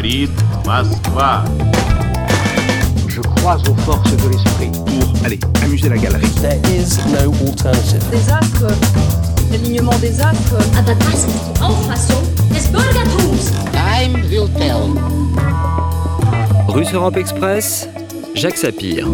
говорит Москва. Je crois aux forces de l'esprit. Pour, allez, amuser la galerie. There is no alternative. des astres, l'alignement des astres. Aber das ist die Auffassung des Bürgertums. Time will tell. Russe Europe Express, Jacques Sapir.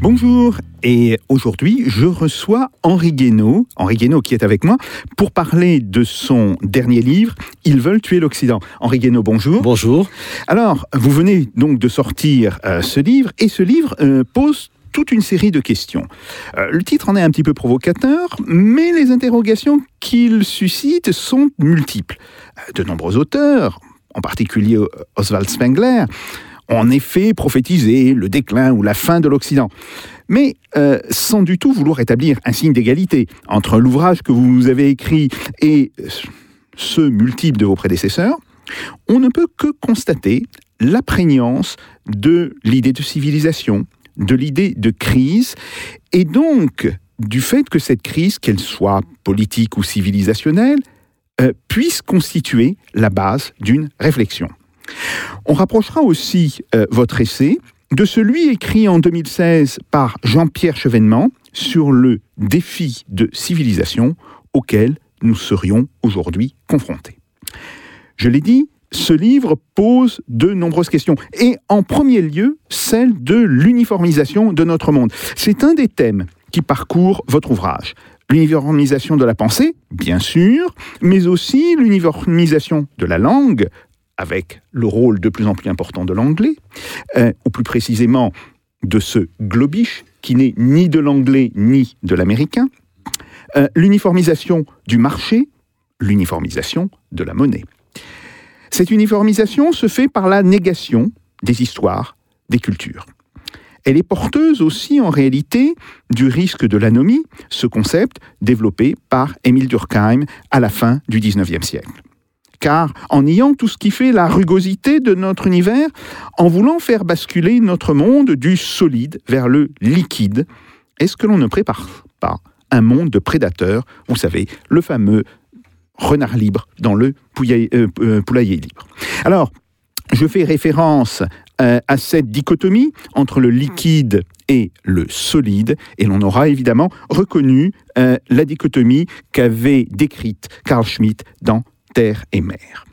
Bonjour, et aujourd'hui je reçois Henri Guénaud, Henri Guénaud qui est avec moi, pour parler de son dernier livre, Ils veulent tuer l'Occident. Henri Guénaud, bonjour. Bonjour. Alors, vous venez donc de sortir euh, ce livre, et ce livre euh, pose toute une série de questions. Euh, le titre en est un petit peu provocateur, mais les interrogations qu'il suscite sont multiples. De nombreux auteurs, en particulier Oswald Spengler, en effet prophétisé le déclin ou la fin de l'Occident. Mais euh, sans du tout vouloir établir un signe d'égalité entre l'ouvrage que vous avez écrit et euh, ceux multiples de vos prédécesseurs, on ne peut que constater la prégnance de l'idée de civilisation, de l'idée de crise, et donc du fait que cette crise, qu'elle soit politique ou civilisationnelle, euh, puisse constituer la base d'une réflexion. On rapprochera aussi euh, votre essai de celui écrit en 2016 par Jean-Pierre Chevènement sur le défi de civilisation auquel nous serions aujourd'hui confrontés. Je l'ai dit, ce livre pose de nombreuses questions, et en premier lieu celle de l'uniformisation de notre monde. C'est un des thèmes qui parcourt votre ouvrage. L'uniformisation de la pensée, bien sûr, mais aussi l'uniformisation de la langue, avec le rôle de plus en plus important de l'anglais, euh, ou plus précisément de ce globish qui n'est ni de l'anglais ni de l'américain, euh, l'uniformisation du marché, l'uniformisation de la monnaie. Cette uniformisation se fait par la négation des histoires, des cultures. Elle est porteuse aussi en réalité du risque de l'anomie, ce concept développé par Émile Durkheim à la fin du XIXe siècle. Car en niant tout ce qui fait la rugosité de notre univers, en voulant faire basculer notre monde du solide vers le liquide, est-ce que l'on ne prépare pas un monde de prédateurs, vous savez, le fameux renard libre dans le euh, euh, poulailler libre? Alors, je fais référence euh, à cette dichotomie entre le liquide et le solide, et l'on aura évidemment reconnu la dichotomie qu'avait décrite Carl Schmitt dans Terre et mer.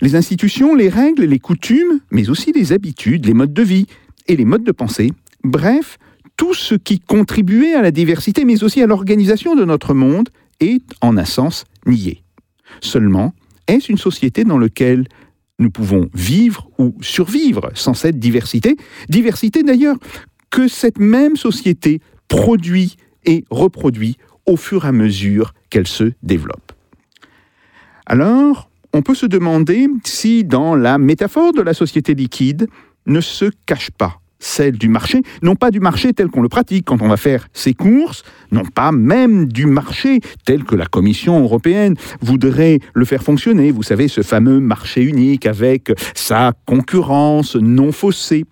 Les institutions, les règles, les coutumes, mais aussi les habitudes, les modes de vie et les modes de pensée, bref, tout ce qui contribuait à la diversité, mais aussi à l'organisation de notre monde, est en un sens nié. Seulement, est-ce une société dans laquelle nous pouvons vivre ou survivre sans cette diversité? Diversité d'ailleurs que cette même société produit et reproduit au fur et à mesure qu'elle se développe. Alors, on peut se demander si dans la métaphore de la société liquide ne se cache pas celle du marché, non pas du marché tel qu'on le pratique quand on va faire ses courses, non pas même du marché tel que la Commission européenne voudrait le faire fonctionner, vous savez, ce fameux marché unique avec sa concurrence non faussée,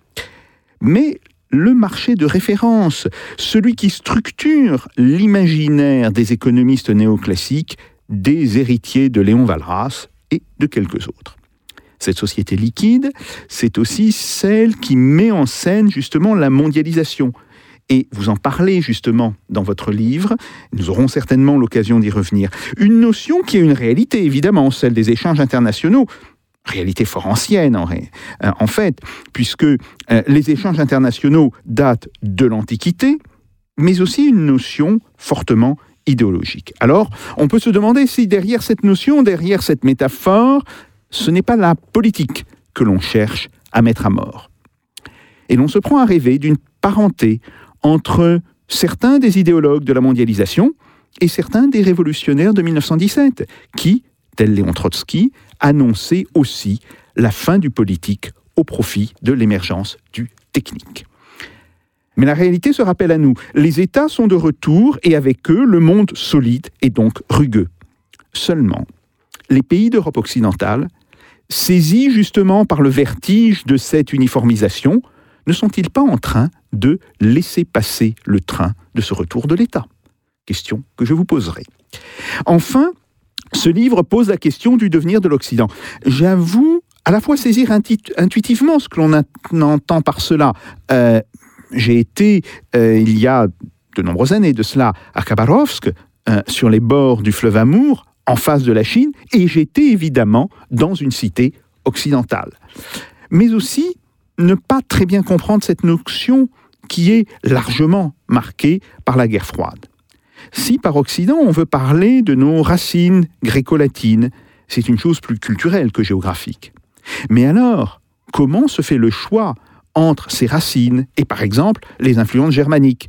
mais le marché de référence, celui qui structure l'imaginaire des économistes néoclassiques, des héritiers de Léon Walras et de quelques autres. Cette société liquide, c'est aussi celle qui met en scène justement la mondialisation. Et vous en parlez justement dans votre livre, nous aurons certainement l'occasion d'y revenir. Une notion qui est une réalité, évidemment, celle des échanges internationaux, réalité fort ancienne euh, en fait, puisque euh, les échanges internationaux datent de l'Antiquité, mais aussi une notion fortement Alors, on peut se demander si derrière cette notion, derrière cette métaphore, ce n'est pas la politique que l'on cherche à mettre à mort. Et l'on se prend à rêver d'une parenté entre certains des idéologues de la mondialisation et certains des révolutionnaires de 1917, qui, tel Léon Trotsky, annonçaient aussi la fin du politique au profit de l'émergence du technique. Mais la réalité se rappelle à nous. Les États sont de retour et avec eux le monde solide et donc rugueux. Seulement, les pays d'Europe occidentale, saisis justement par le vertige de cette uniformisation, ne sont-ils pas en train de laisser passer le train de ce retour de l'État? Question que je vous poserai. Enfin, ce livre pose la question du devenir de l'Occident. J'avoue à la fois saisir intuitivement ce que l'on entend par cela. Euh, J'ai été, euh, il y a de nombreuses années de cela, à Khabarovsk, euh, sur les bords du fleuve Amour, en face de la Chine, et j'étais évidemment dans une cité occidentale. Mais aussi, ne pas très bien comprendre cette notion qui est largement marquée par la guerre froide. Si par Occident on veut parler de nos racines gréco-latines, c'est une chose plus culturelle que géographique. Mais alors, comment se fait le choix entre ces racines et par exemple les influences germaniques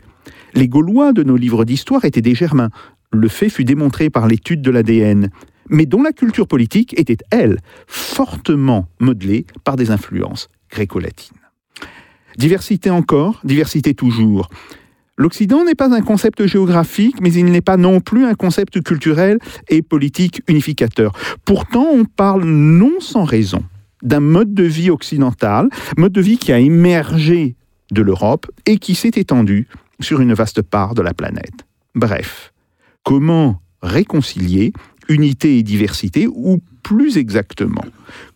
Les Gaulois de nos livres d'histoire étaient des Germains. Le fait fut démontré par l'étude de l'ADN, mais dont la culture politique était, elle, fortement modelée par des influences gréco-latines. Diversité encore, diversité toujours. L'Occident n'est pas un concept géographique, mais il n'est pas non plus un concept culturel et politique unificateur. Pourtant, on parle non sans raison d'un mode de vie occidental, mode de vie qui a émergé de l'Europe et qui s'est étendu sur une vaste part de la planète. Bref, comment réconcilier unité et diversité, ou plus exactement,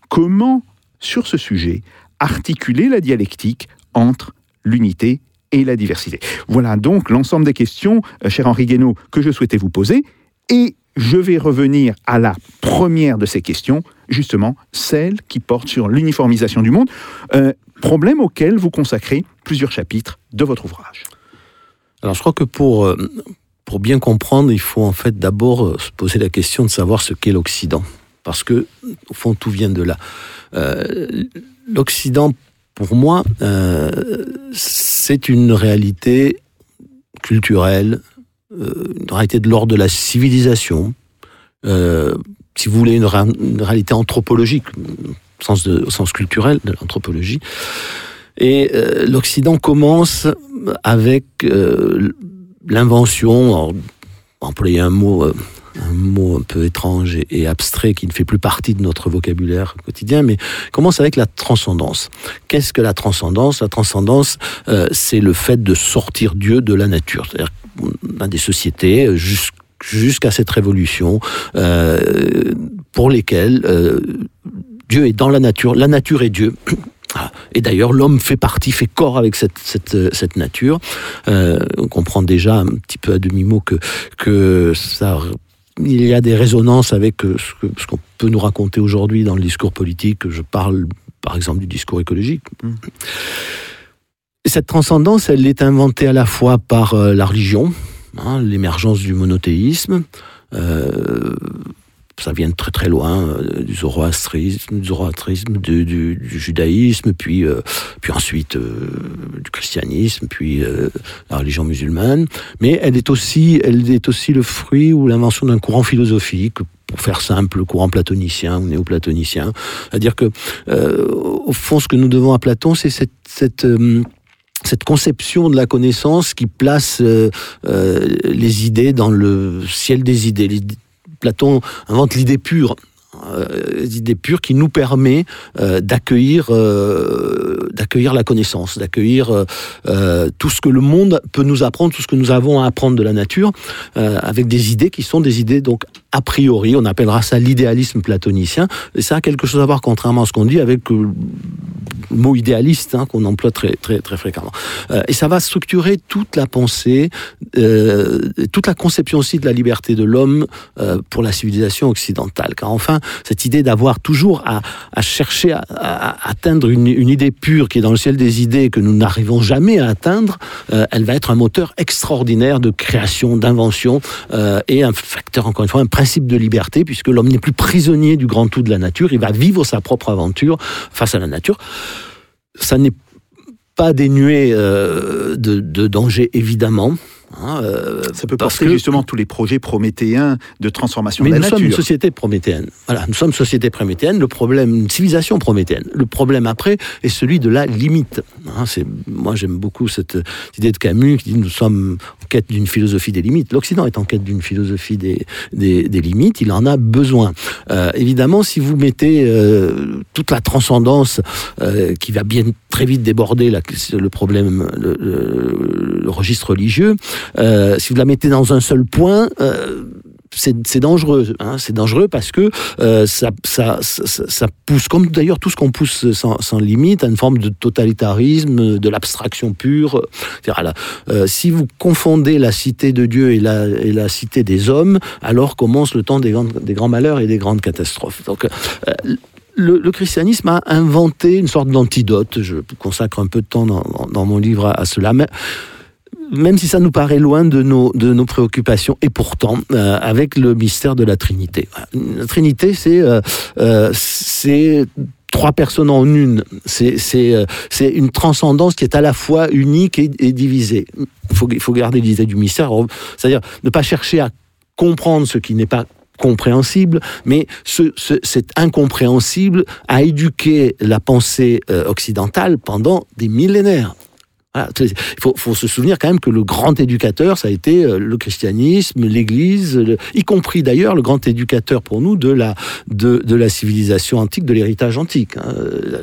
comment, sur ce sujet, articuler la dialectique entre l'unité et la diversité? Voilà donc l'ensemble des questions, euh, cher Henri Guénaud, que je souhaitais vous poser. Et je vais revenir à la première de ces questions, justement, celle qui porte sur l'uniformisation du monde, euh, problème auquel vous consacrez plusieurs chapitres de votre ouvrage. Alors je crois que pour, euh, bien comprendre, il faut en fait d'abord euh, se poser la question de savoir ce qu'est l'Occident. Parce que, au fond, tout vient de là. Euh, L'Occident, pour moi, c'est une réalité culturelle, une réalité de l'ordre de la civilisation, euh, si vous voulez, une, ré- une réalité anthropologique, au sens, culturel de l'anthropologie. Et euh, l'Occident commence avec euh, l'invention, employer un mot, euh, un mot un peu étrange et, abstrait qui ne fait plus partie de notre vocabulaire quotidien, mais commence avec la transcendance. Qu'est-ce que la transcendance? La transcendance, euh, c'est le fait de sortir Dieu de la nature. A des sociétés euh, jus- jusqu'à cette révolution euh, pour lesquelles euh, Dieu est dans la nature, la nature est Dieu. Ah, Et d'ailleurs, l'homme fait partie, fait corps avec cette, cette, euh, nature. Euh, on comprend déjà un petit peu à demi-mot que, que ça, il y a des résonances avec euh, ce qu'on peut nous raconter aujourd'hui dans le discours politique. Je parle, par exemple, du discours écologique. Cette transcendance, elle est inventée à la fois par euh, la religion, hein, l'émergence du monothéisme. euh, ça vient de très très loin, euh, du zoroastrisme, du, judaïsme, puis, euh, puis ensuite euh, du christianisme, puis la religion musulmane. Mais elle est aussi, elle est aussi le fruit ou l'invention d'un courant philosophique, pour faire simple, le courant platonicien ou néoplatonicien. C'est-à-dire que, au fond, ce que nous devons à Platon, c'est cette, cette cette conception de la connaissance qui place euh, euh, les idées dans le ciel des idées. Platon invente l'idée pure. Euh, l'idée pure qui nous permet euh, d'accueillir euh, d'accueillir la connaissance, d'accueillir euh, tout ce que le monde peut nous apprendre, tout ce que nous avons à apprendre de la nature, avec des idées qui sont des idées donc a priori, on appellera ça l'idéalisme platonicien, et ça a quelque chose à voir, contrairement à ce qu'on dit, avec le mot idéaliste hein, qu'on emploie très, très, très fréquemment. Et ça va structurer toute la pensée, toute la conception aussi de la liberté de l'homme pour la civilisation occidentale. Car enfin, cette idée d'avoir toujours à, chercher à, atteindre une, une idée pure qui est dans le ciel des idées que nous n'arrivons jamais à atteindre, euh, elle va être un moteur extraordinaire de création, d'invention euh, et un facteur, encore une fois, un principe de liberté, puisque l'homme n'est plus prisonnier du grand tout de la nature, il va vivre sa propre aventure face à la nature. Ça n'est pas dénué euh, de, de danger, évidemment. Hein, euh, Ça peut parce porter que- justement tous les projets prométhéens de transformation mais de nous la sommes une société prométhéenne. Voilà, nous sommes une société prométhéenne. Le problème, une civilisation prométhéenne. Le problème après est celui de la limite. Hein, c'est, moi, j'aime beaucoup cette, cette idée de Camus qui dit nous sommes en quête d'une philosophie des limites. L'Occident est en quête d'une philosophie des, des, des limites. Il en a besoin. Euh, évidemment, si vous mettez euh, toute la transcendance qui va bien très vite déborder la, le problème, le, le- le registre religieux, euh, si vous la mettez dans un seul point, euh, c'est dangereux. Hein, c'est dangereux parce que euh, ça, pousse, comme d'ailleurs tout ce qu'on pousse sans, limite, à une forme de totalitarisme, de l'abstraction pure. Si vous confondez la cité de Dieu et la, cité des hommes, alors commence le temps des, grands malheurs et des grandes catastrophes. Donc, le, christianisme a inventé une sorte d'antidote. Je consacre un peu de temps dans, mon livre à, cela. Même si ça nous paraît loin de nos, de nos préoccupations, et pourtant, euh, avec le mystère de la Trinité. La Trinité, c'est euh, euh, trois personnes en une. C'est une transcendance qui est à la fois unique et, divisée. Il faut, faut garder l'idée du mystère, c'est-à-dire ne pas chercher à comprendre ce qui n'est pas compréhensible, mais ce, ce- cet incompréhensible a éduqué la pensée occidentale pendant des millénaires. Il faut, faut se souvenir quand même que le grand éducateur, ça a été euh, le christianisme, l'Église, y compris d'ailleurs le grand éducateur pour nous de la, de, de la civilisation antique, de l'héritage antique. hein.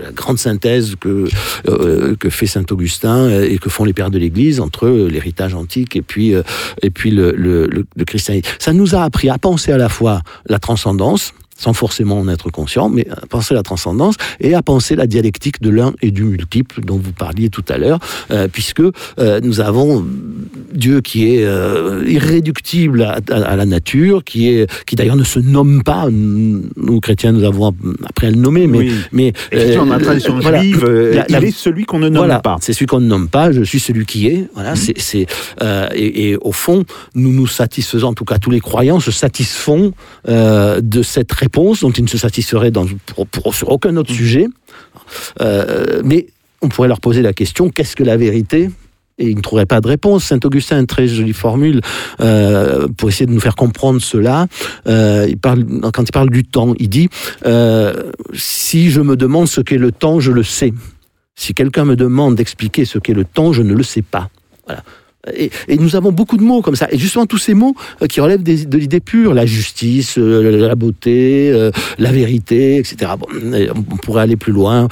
La grande synthèse que, euh, que fait Saint Augustin et que font les pères de l'Église entre euh, l'héritage antique et puis, euh, et puis le, le- le christianisme. Ça nous a appris à penser à la fois la transcendance, sans forcément en être conscient, mais à penser la transcendance et à penser la dialectique de l'un et du multiple dont vous parliez tout à l'heure, euh, puisque euh, nous avons Dieu qui est euh, irréductible à, à- à la nature, qui est qui d'ailleurs ne se nomme pas. Nous chrétiens, nous avons appris à le nommer, mais Oui. mais dans la tradition voilà. juive, La- la- il est celui qu'on ne nomme voilà, pas. c'est celui qu'on ne nomme pas, je suis celui qui est. Voilà, Mhm. c'est, et, et au fond, nous nous satisfaisons, en tout cas tous les croyants se satisfont de cette réponse dont ils ne se satisferaient dans, pour, pour- sur aucun autre sujet. Euh, mais on pourrait leur poser la question qu'est-ce que la vérité? Et ils ne trouveraient pas de réponse. Saint Augustin a une très jolie formule euh, pour essayer de nous faire comprendre cela. Euh, il parle, quand il parle du temps, il dit euh, si je me demande ce qu'est le temps, je le sais. Si quelqu'un me demande d'expliquer ce qu'est le temps, je ne le sais pas. Voilà. Et, nous avons beaucoup de mots comme ça. Et justement, tous ces mots euh, qui relèvent de l'idée pure, la justice, euh, la beauté, euh, la vérité, etc. On pourrait aller plus loin.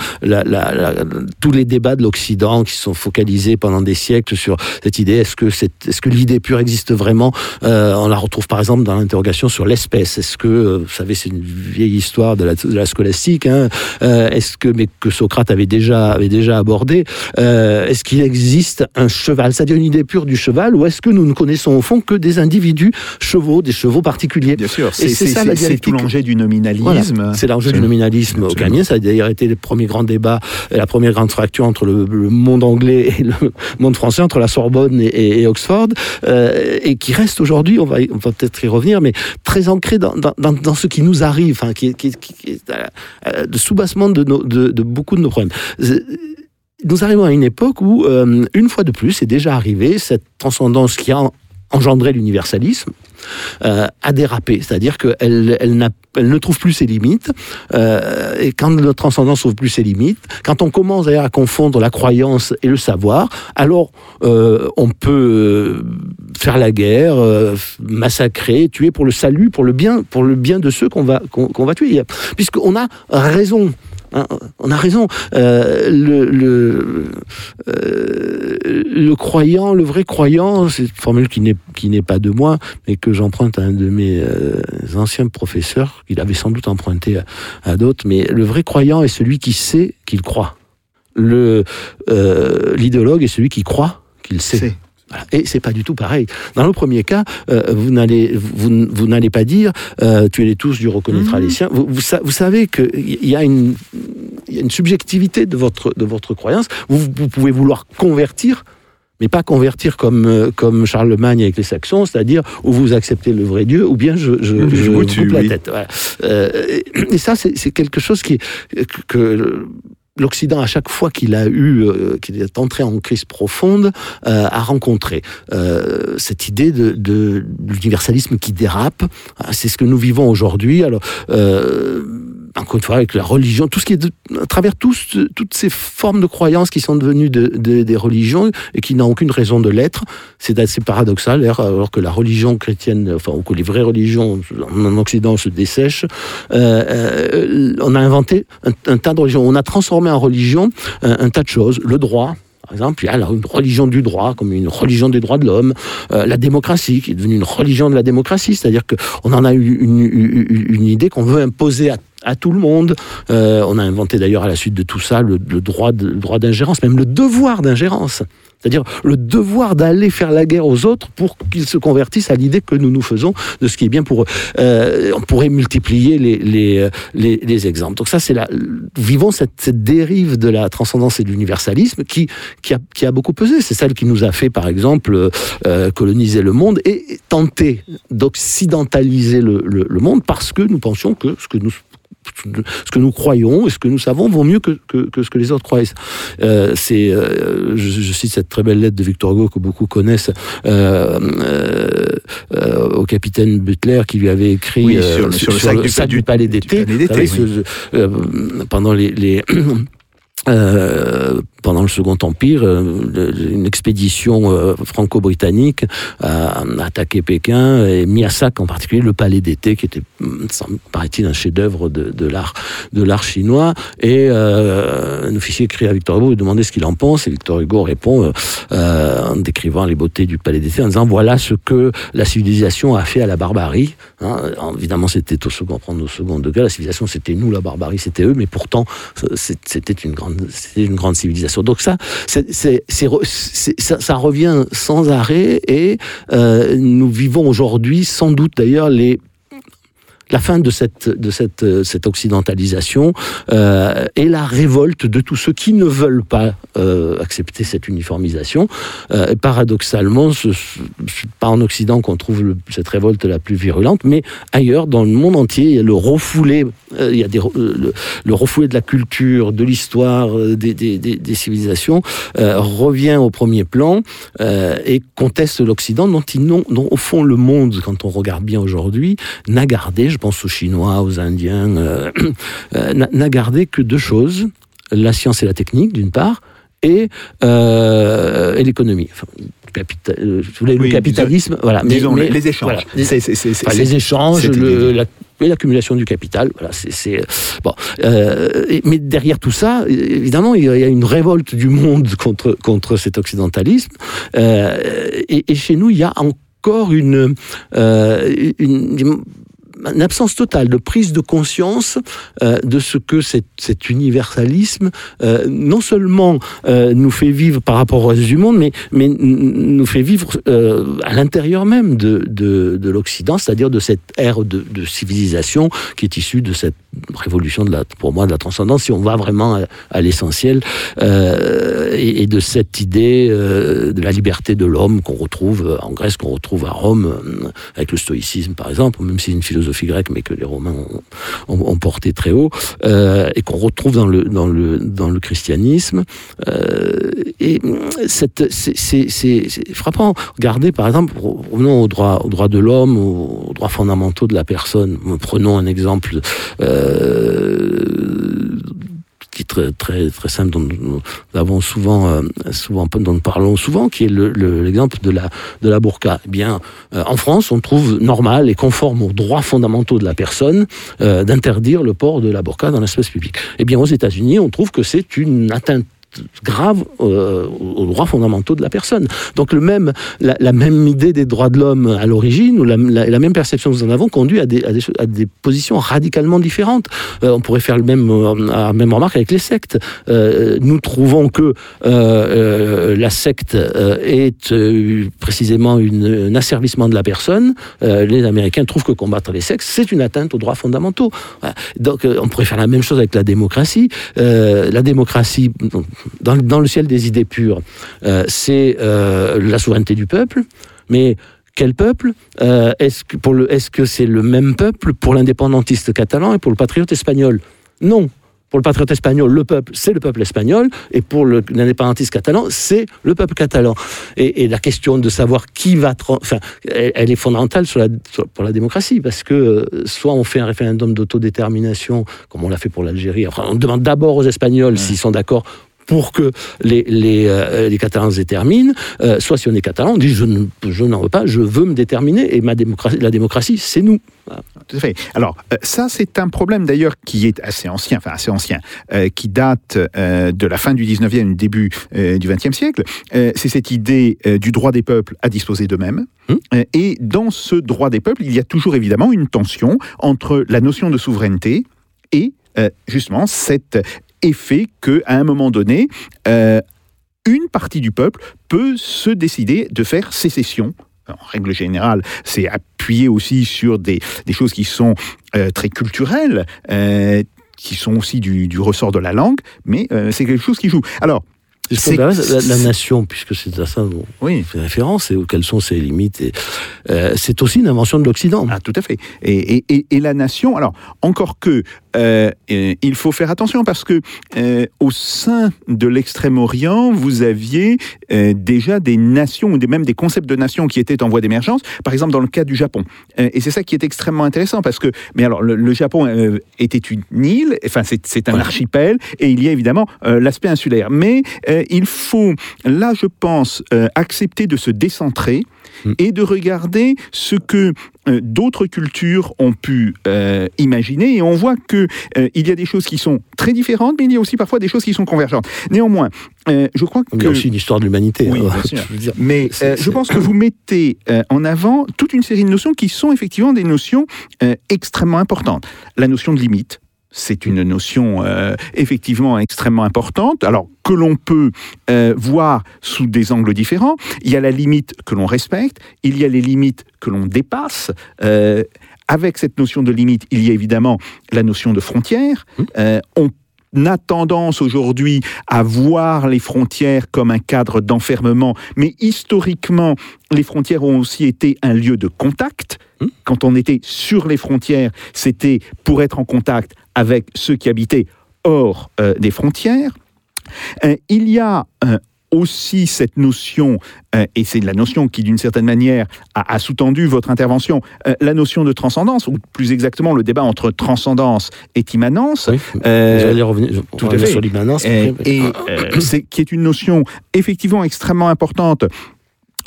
Tous les débats de l'Occident qui sont focalisés pendant des siècles sur cette idée, est-ce que, l'idée pure existe vraiment On la retrouve par exemple dans l'interrogation sur l'espèce. Est-ce que, vous savez, c'est une vieille histoire de la, de la scolastique, hein, est-ce que, mais que Socrate avait déjà, avait abordé, est-ce qu'il existe un cheval? C'est-à-dire une idée pure du cheval, ou est-ce que nous ne connaissons au fond que des individus chevaux, des chevaux particuliers Bien sûr, c'est ça, la c'est- tout l'enjeu du nominalisme. Voilà. C'est l'enjeu du nominalisme Absolument. aucamien. Ça a d'ailleurs été le premier grand débat, la première grande fracture entre le, le monde anglais et le monde français, entre la Sorbonne et, et- et Oxford, euh, et qui reste aujourd'hui, on va, y- on va peut-être y revenir, mais très ancré dans, dans, dans- dans ce qui nous arrive, enfin, qui, est- qui, qui euh, euh, de soubassement de, nos- de, de beaucoup de nos problèmes. Euh, Nous arrivons à une époque où, euh, une fois de plus, c'est déjà arrivé, cette transcendance qui a en- engendré l'universalisme, euh, a dérapé. C'est-à-dire qu'elle ne trouve plus ses limites. euh, et quand notre transcendance trouve plus ses limites, quand on commence d'ailleurs à confondre la croyance et le savoir, alors euh, on peut euh, faire la guerre, euh, massacrer, tuer pour le salut, pour le bien, pour le bien de ceux qu'on va va tuer. Puisqu'on a raison. Hein, on a raison. Euh, euh, le croyant, le vrai croyant, c'est une formule qui n'est pas de moi, mais que j'emprunte à un de mes euh, anciens professeurs, qu'il avait sans doute emprunté à, d'autres. Mais le vrai croyant est celui qui sait qu'il croit. L'idéologue est celui qui croit qu'il sait. Voilà. Et c'est pas du tout pareil. Dans le premier cas, euh, vous n'allez vous, vous n'allez pas dire euh, tuez-les tous, Dieu reconnaîtra les siens. Vous, vous, vous savez qu'il y a une il y a une subjectivité de votre de votre croyance. Vous, vous pouvez vouloir convertir. Mais pas convertir comme, euh, comme Charlemagne avec les Saxons, c'est-à-dire où vous acceptez le vrai Dieu, ou bien je, je, Je je vous coupe la oui. tête. Voilà. Euh, et, et ça, c'est c'est quelque chose qui, que l'Occident, à chaque fois qu'il a eu, euh, qu'il est entré en crise profonde, euh, a rencontré euh, cette idée de, de l'universalisme qui dérape. Ah, C'est ce que nous vivons aujourd'hui. Alors, encore une fois, avec la religion, tout ce qui est de- à travers tous- toutes ces formes de croyances qui sont devenues de- de- des religions et qui n'ont aucune raison de l'être, c'est assez paradoxal. Alors que la religion chrétienne, enfin, ou que les vraies religions en Occident se dessèchent, euh, euh, on a inventé un, tas de religions. On a transformé en religion un, un tas de choses. Le droit, Par exemple, il y a une religion du droit comme une religion des droits de l'homme, euh, la démocratie qui est devenue une religion de la démocratie, c'est-à-dire qu'on en a eu une, une, une idée qu'on veut imposer à à tout le monde. Euh, on a inventé d'ailleurs à la suite de tout ça le, le droit d'ingérence, même le devoir d'ingérence. C'est-à-dire le devoir d'aller faire la guerre aux autres pour qu'ils se convertissent à l'idée que nous nous faisons de ce qui est bien pour eux. Euh, on pourrait multiplier les, les, les, les exemples. Donc ça, c'est la... Vivons cette, dérive de la transcendance et de l'universalisme qui, qui, a, qui a beaucoup pesé. C'est celle qui nous a fait, par exemple, euh, coloniser le monde et tenter d'occidentaliser le, le monde parce que nous pensions que ce que nous ce que nous croyons et ce que nous savons vaut mieux que, que, que ce que les autres croient. Euh, c'est, euh, je, je, cite cette très belle lettre de Victor Hugo que beaucoup connaissent euh, euh, au capitaine Butler qui lui avait écrit Oui, sur, sur, le, sac, du, sac du, palais d'été, euh, pendant les, les euh, pendant le Second Empire, euh, une expédition euh, franco-britannique a, attaqué Pékin et mis à sac en particulier le palais d'été, qui était, paraît-il, un chef-d'œuvre de, l'art de l'art chinois. Et euh, un officier écrit à Victor Hugo et demandait ce qu'il en pense. Et Victor Hugo répond en décrivant les beautés du palais d'été, en disant voilà ce que la civilisation a fait à la barbarie. Hein, évidemment, c'était au second, prendre au second degré. La civilisation, c'était nous, la barbarie, c'était eux. Mais pourtant, c'était une grande, c'était une grande civilisation. Donc ça, c'est, c'est, c'est, ça, ça, revient sans arrêt et euh, nous vivons aujourd'hui, sans doute d'ailleurs, les la fin de cette, cette occidentalisation euh, et la révolte de tous ceux qui ne veulent pas euh, accepter cette uniformisation. Euh, paradoxalement, ce n'est pas en Occident qu'on trouve cette révolte la plus virulente, mais ailleurs, dans le monde entier, a le refoulé, il y a de la culture, de l'histoire, des, des, civilisations, revient au premier plan et conteste l'Occident, dont, dont au fond le monde, quand on regarde bien aujourd'hui, n'a gardé, je pense aux Chinois, aux Indiens, euh, euh, n'a gardé que deux choses la science et la technique, d'une part, et, euh, et l'économie. Enfin, capital, euh, oui, le capitalisme, disons, voilà. Disons, mais, les échanges. Voilà, les, c est, c est, enfin, les, échanges, la, l'accumulation du capital. Voilà, c'est bon. Euh, et, mais derrière tout ça, évidemment, il y a une révolte du monde contre contre cet occidentalisme. Euh, et, et, chez nous, il y a encore une, une, une absence totale de prise de conscience euh, de ce que cet, cet universalisme euh, non seulement euh, nous fait vivre par rapport au reste du monde, mais, mais nous fait vivre euh, à l'intérieur même de, de, de l'Occident, c'est-à-dire de cette ère de, de, civilisation qui est issue de cette révolution de la, pour moi, de la transcendance, si on va vraiment à, l'essentiel, euh, et, de cette idée euh, de la liberté de l'homme qu'on retrouve en Grèce, qu'on retrouve à Rome, avec le stoïcisme par exemple, même si c'est une philosophie grecque, mais que les Romains ont, ont, porté très haut, euh, et qu'on retrouve dans le, dans le, dans le christianisme. Euh, et c'est frappant. Regardez, par exemple, revenons au droit, au droit de l'homme, aux, aux droits fondamentaux de la personne. Prenons un exemple. Euh, qui est très très très simple dont nous avons souvent euh, souvent dont nous parlons souvent qui est l'exemple le, de la de la burqa. Eh bien euh, en France on trouve normal et conforme aux droits fondamentaux de la personne euh, d'interdire le port de la burqa dans l'espace public. Eh bien aux États-Unis on trouve que c'est une atteinte grave euh, aux droits fondamentaux de la personne. Donc le même, la, même idée des droits de l'homme à l'origine, ou la, même perception que nous en avons, conduit à des, à des, positions radicalement différentes. Euh, on pourrait faire le même, euh, la même remarque avec les sectes. Nous trouvons que la secte est précisément un asservissement de la personne. les Américains trouvent que combattre les sectes, c'est une atteinte aux droits fondamentaux. Donc on pourrait faire la même chose avec la démocratie. la démocratie dans, dans, le ciel des idées pures, euh, c'est euh, la souveraineté du peuple, mais quel peuple euh, Est-ce que c'est est -ce c'est le même peuple pour l'indépendantiste catalan et pour le patriote espagnol? Non. Pour le patriote espagnol, le peuple, c'est le peuple espagnol, et pour l'indépendantiste catalan, c'est le peuple catalan. Et, et, la question de savoir qui va... Enfin, elle, elle est fondamentale sur la, sur, pour la démocratie, parce que euh, soit on fait un référendum d'autodétermination, comme on l'a fait pour l'Algérie, enfin, on demande d'abord aux Espagnols ouais. s'ils sont d'accord pour que les, les, euh, les Catalans se déterminent, euh, soit si on est catalan, on dit je, je n'en veux pas, je veux me déterminer, et ma démocratie, la démocratie, c'est nous. Voilà. tout à fait. Alors, euh, ça, c'est un problème d'ailleurs qui est assez ancien, enfin assez ancien, euh, qui date de la fin du 19e, début du 20e siècle. C'est cette idée du droit des peuples à disposer d'eux-mêmes. Euh, et dans ce droit des peuples, il y a toujours évidemment une tension entre la notion de souveraineté et euh, justement cet effet que, à un moment donné, euh, une partie du peuple peut se décider de faire sécession. En règle générale, c'est appuyé aussi sur des, des choses qui sont euh, très culturelles, euh, qui sont aussi du, du ressort de la langue, mais c'est quelque chose qui joue. Alors, La, la nation, puisque c'est à ça dont oui, fait référence et quelles sont ses limites, euh, c'est aussi une invention de l'Occident. Ah, tout à fait. Et, et- et- et la nation, alors, encore que, euh, euh, il faut faire attention parce que euh, au sein de l'Extrême-Orient, vous aviez déjà des nations, ou même des concepts de nations qui étaient en voie d'émergence, par exemple dans le cas du Japon. Et c'est ça qui est extrêmement intéressant parce que, mais alors, le, le Japon était une île, enfin, c'est un Ouais. archipel, et il y a évidemment l'aspect insulaire. Mais euh, il faut, là, je pense, euh, accepter de se décentrer Mm. et de regarder ce que euh, d'autres cultures ont pu imaginer et on voit que il y a des choses qui sont très différentes mais il y a aussi parfois des choses qui sont convergentes. Néanmoins, je crois Il y que a aussi une histoire de l'humanité. Oui, hein. mais je pense que vous mettez en avant toute une série de notions qui sont effectivement des notions extrêmement importantes. La notion de limite, c'est une notion euh, effectivement extrêmement importante, alors que l'on peut euh, voir sous des angles différents. Il y a la limite que l'on respecte, il y a les limites que l'on dépasse. Euh, avec cette notion de limite, il y a évidemment la notion de frontière. Euh, on a tendance aujourd'hui à voir les frontières comme un cadre d'enfermement, mais historiquement, les frontières ont aussi été un lieu de contact. Hmm? Quand on était sur les frontières, c'était pour être en contact avec ceux qui habitaient hors euh, des frontières. Euh, il y a euh, aussi cette notion, et c'est la notion qui d'une certaine manière a, a sous-tendu votre intervention, la notion de transcendance, ou plus exactement le débat entre transcendance et immanence. Oui. J'allais revenir, tout à fait. sur l'immanence. et, et, qui est une notion effectivement extrêmement importante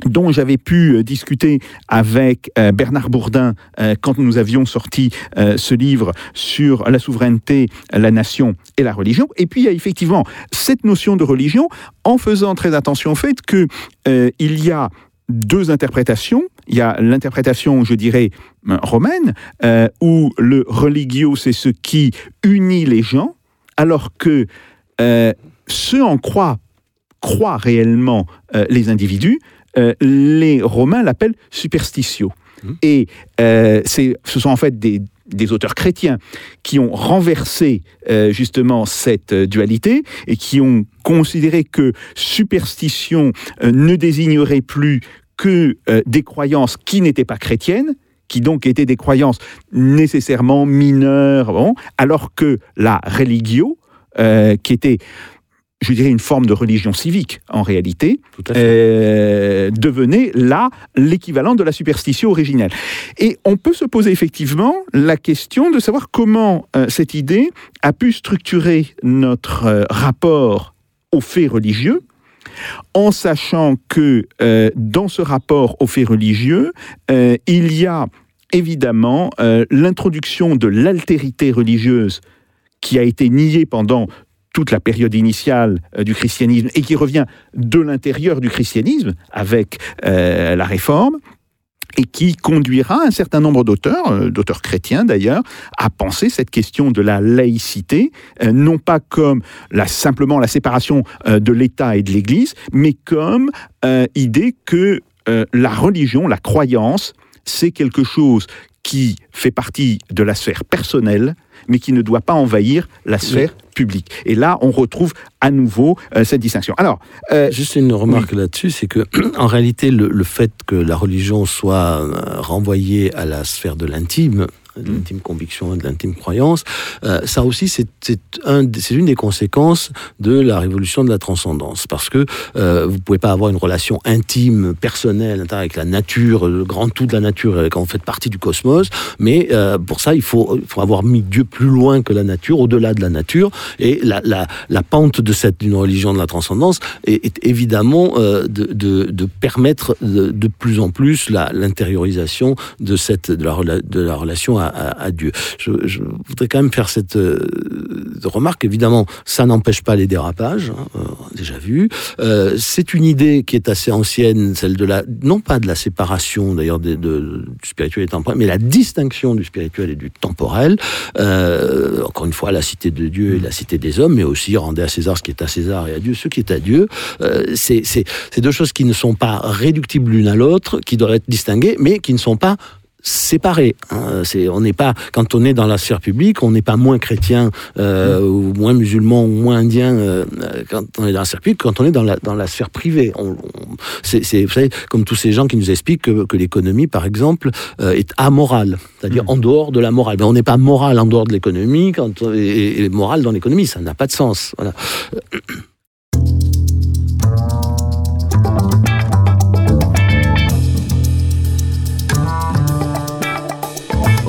dont j'avais pu euh, discuter avec euh, Bernard Bourdin euh, quand nous avions sorti ce livre sur la souveraineté, la nation et la religion. Et puis il y a effectivement cette notion de religion en faisant très attention au fait que euh, il y a deux interprétations. Il y a l'interprétation, je dirais, romaine, où le religio, c'est ce qui unit les gens, alors que euh, ce en quoi croient réellement les individus, euh, les Romains l'appellent superstitio. Mhm. Et euh, ce sont en fait des, des auteurs chrétiens qui ont renversé euh, justement cette dualité et qui ont considéré que superstition ne désignerait plus que des croyances qui n'étaient pas chrétiennes, qui donc étaient des croyances nécessairement mineures, bon, alors que la religio, qui était, je dirais, une forme de religion civique en réalité, euh, devenait là l'équivalent de la superstition originelle. Et on peut se poser effectivement la question de savoir comment euh, cette idée a pu structurer notre euh, rapport aux faits religieux, en sachant que dans ce rapport aux faits religieux, il y a évidemment l'introduction de l'altérité religieuse qui a été niée pendant toute la période initiale euh, du christianisme et qui revient de l'intérieur du christianisme avec euh, la réforme et qui conduira un certain nombre d'auteurs, euh, d'auteurs chrétiens d'ailleurs, à penser cette question de la laïcité, non pas comme la, simplement la séparation de l'État et de l'Église, mais comme euh, idée que la religion, la croyance, c'est quelque chose qui fait partie de la sphère personnelle, mais qui ne doit pas envahir la sphère publique. Et là, on retrouve à nouveau euh, cette distinction. Alors, euh, Juste une remarque là-dessus, c'est que en réalité, le, le fait que la religion soit euh, renvoyée à la sphère de l'intime, de l'intime conviction et de l'intime croyance, euh, ça aussi, c'est un, une des conséquences de la révolution de la transcendance, parce que euh, vous pouvez pas avoir une relation intime, personnelle, avec la nature, le grand tout de la nature, euh, quand vous faites partie du cosmos, mais euh, pour ça, il faut, faut avoir mis Dieu plus loin que la nature, au-delà de la nature, et la, la, la pente de cette d'une religion de la transcendance est, évidemment de, de, permettre de, de plus en plus l'intériorisation de de la, de la relation à, à, Dieu. Je, voudrais quand même faire cette euh, remarque. Évidemment, ça n'empêche pas les dérapages, hein, euh, déjà vu. Euh, c'est une idée qui est assez ancienne, celle de la, non pas de la séparation d'ailleurs de, de- du spirituel et temporel, mais la distinction du spirituel et du temporel. Encore une fois, la cité de Dieu et la cité des hommes, mais aussi rendez à César ce qui est à César et à Dieu ce qui est à Dieu. C'est deux choses qui ne sont pas réductibles l'une à l'autre, qui doivent être distinguées, mais qui ne sont pas séparés. hein. C'est, on n'est pas quand on est dans la sphère publique, on n'est pas moins chrétien euh, ou moins musulman ou moins indien euh, quand on est dans la sphère publique, quand on est dans la dans la sphère privée. On, on- c'est, c'est, vous savez, comme tous ces gens qui nous expliquent que, que l'économie, par exemple, euh, est amorale, c'est-à-dire en dehors de la morale. Mais on n'est pas moral en dehors de l'économie quand on- et, et moral dans l'économie, ça n'a pas de sens. Voilà.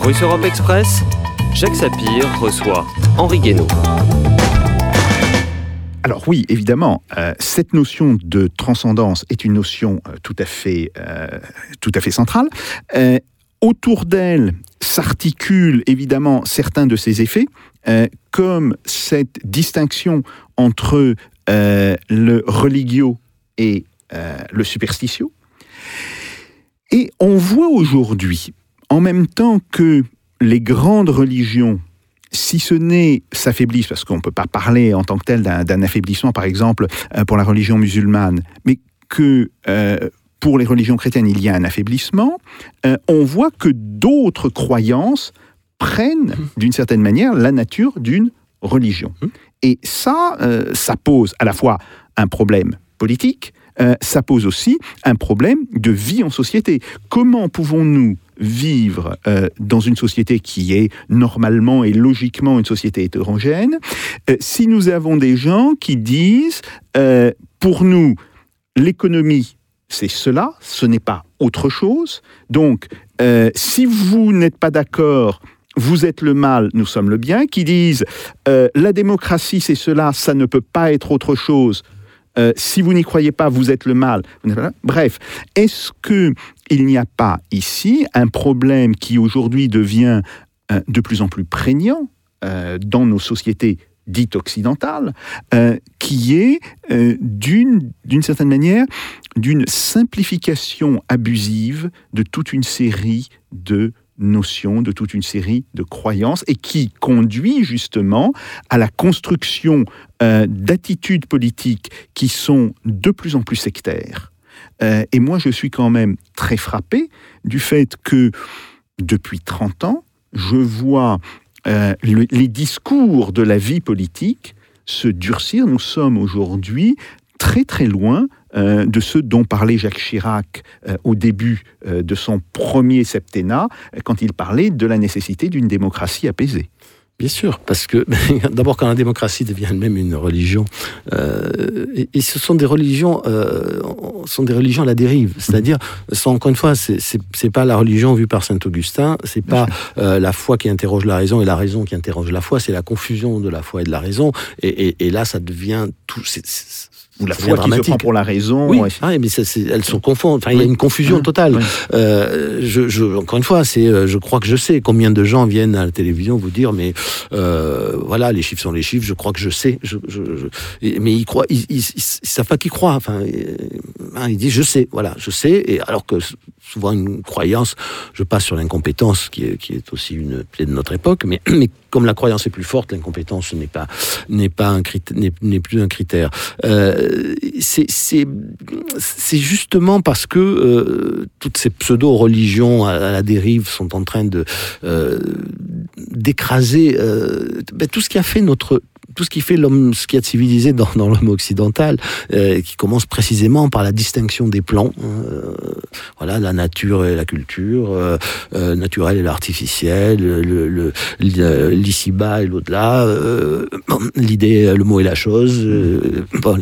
Russe Europe Express, Jacques Sapir reçoit Henri Guénaud. Alors oui, évidemment, euh, cette notion de transcendance est une notion euh, tout, à fait, euh, tout à fait centrale. Autour d'elle s'articulent évidemment certains de ses effets, comme cette distinction entre le religio et le superstitio. Et on voit aujourd'hui, en même temps que les grandes religions si ce n'est s'affaiblissent, parce qu'on ne peut pas parler en tant que tel d'un affaiblissement, par exemple, euh, pour la religion musulmane, mais que euh, pour les religions chrétiennes, il y a un affaiblissement, euh, on voit que d'autres croyances prennent, d'une certaine manière, la nature d'une religion. Et ça, euh, ça pose à la fois un problème politique, euh, ça pose aussi un problème de vie en société. Comment pouvons-nous vivre euh, dans une société qui est normalement et logiquement une société hétérogène euh, si nous avons des gens qui disent pour nous l'économie c'est cela, ce n'est pas autre chose. Donc, si vous n'êtes pas d'accord, vous êtes le mal, nous sommes le bien, qui disent la démocratie c'est cela, ça ne peut pas être autre chose. Euh, si vous n'y croyez pas, vous êtes le mal. Bref, est-ce que il n'y a pas ici un problème qui aujourd'hui devient euh, de plus en plus prégnant euh, dans nos sociétés dites occidentales, qui est d'une d'une certaine manière d'une simplification abusive de toute une série de notions, de toute une série de croyances, et qui conduit justement à la construction euh, d'attitudes politiques qui sont de plus en plus sectaires. Euh, et moi, je suis quand même très frappé du fait que depuis 30 ans, je vois euh, le- les discours de la vie politique se durcir. Nous sommes aujourd'hui très très loin de ce dont parlait Jacques Chirac au début de son premier septennat, quand il parlait de la nécessité d'une démocratie apaisée. Bien sûr, parce que d'abord quand la démocratie devient elle-même une religion, euh, et, et ce sont des religions, euh, sont des religions à la dérive. C'est-à-dire, sont, encore une fois, c'est- pas la religion vue par saint Augustin, c'est pas euh, la foi qui interroge la raison et la raison qui interroge la foi, c'est la confusion de la foi et de la raison. Et, et- et là, ça devient tout. Ou la foi qui se prend pour la raison. Oui, ouais. ah, mais ça, c'est- elles sont confondues. Enfin, il y a une confusion Oui. totale. Oui. Euh, je, je, encore une fois, c'est, euh, je crois que je sais combien de gens viennent à la télévision vous dire, mais euh, voilà, les chiffres sont les chiffres. Je crois que je sais. Je, je, mais ils croient, ils, ils, ils- ils savent pas qu'ils croient. Enfin, euh, hein, ils disent, je sais. Voilà, je sais. Et alors que souvent une croyance, je passe sur l'incompétence, qui est, qui est aussi une plaie de notre époque. Mais, mais comme la croyance est plus forte, l'incompétence n'est pas n'est pas un n'est plus un critère. Euh, c'est, c'est, justement parce que euh, toutes ces pseudo-religions à, la dérive sont en train euh, d'écraser euh, ben, tout ce qui a fait notre tout ce qui fait l'homme, ce qui a de civilisé dans, dans l'homme occidental, euh, qui commence précisément par la distinction des plans. hein, euh, voilà, la nature et la culture, euh, euh, naturel et l'artificiel, le, le, le- l'ici-bas et l'au-delà, euh, l'idée, le mot et la chose. euh, bon,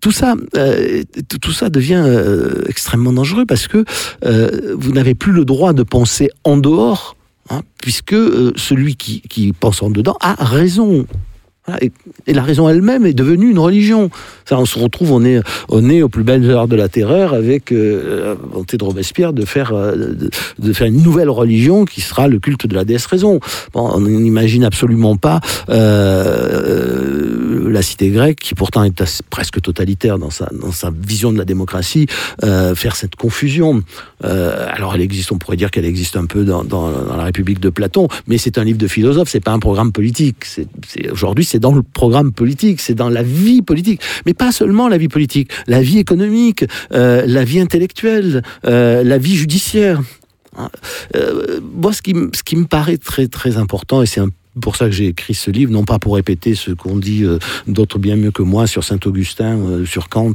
tout ça, euh, tout ça devient euh, extrêmement dangereux parce que euh, vous n'avez plus le droit de penser en dehors, hein, puisque euh, celui qui, qui pense en dedans a raison. Et, la raison elle-même est devenue une religion. Ça, on se retrouve, on est, on est aux plus belles heures de la terreur avec euh, la volonté de Robespierre de faire, euh, de, faire une nouvelle religion qui sera le culte de la déesse raison. Bon, on n'imagine absolument pas euh, la cité grecque, qui pourtant est presque totalitaire dans sa, dans sa vision de la démocratie, euh, faire cette confusion. Euh, alors elle existe, on pourrait dire qu'elle existe un peu dans, la République de Platon, mais c'est un livre de philosophe, c'est pas un programme politique. C'est, c'est- aujourd'hui, c'est dans le programme politique, c'est dans la vie politique, mais pas seulement la vie politique, la vie économique, euh, la vie intellectuelle, euh, la vie judiciaire. Euh, moi, ce qui, me paraît très très important, et c'est pour ça que j'ai écrit ce livre, non pas pour répéter ce qu'ont dit d'autres bien mieux que moi sur Saint-Augustin, sur Kant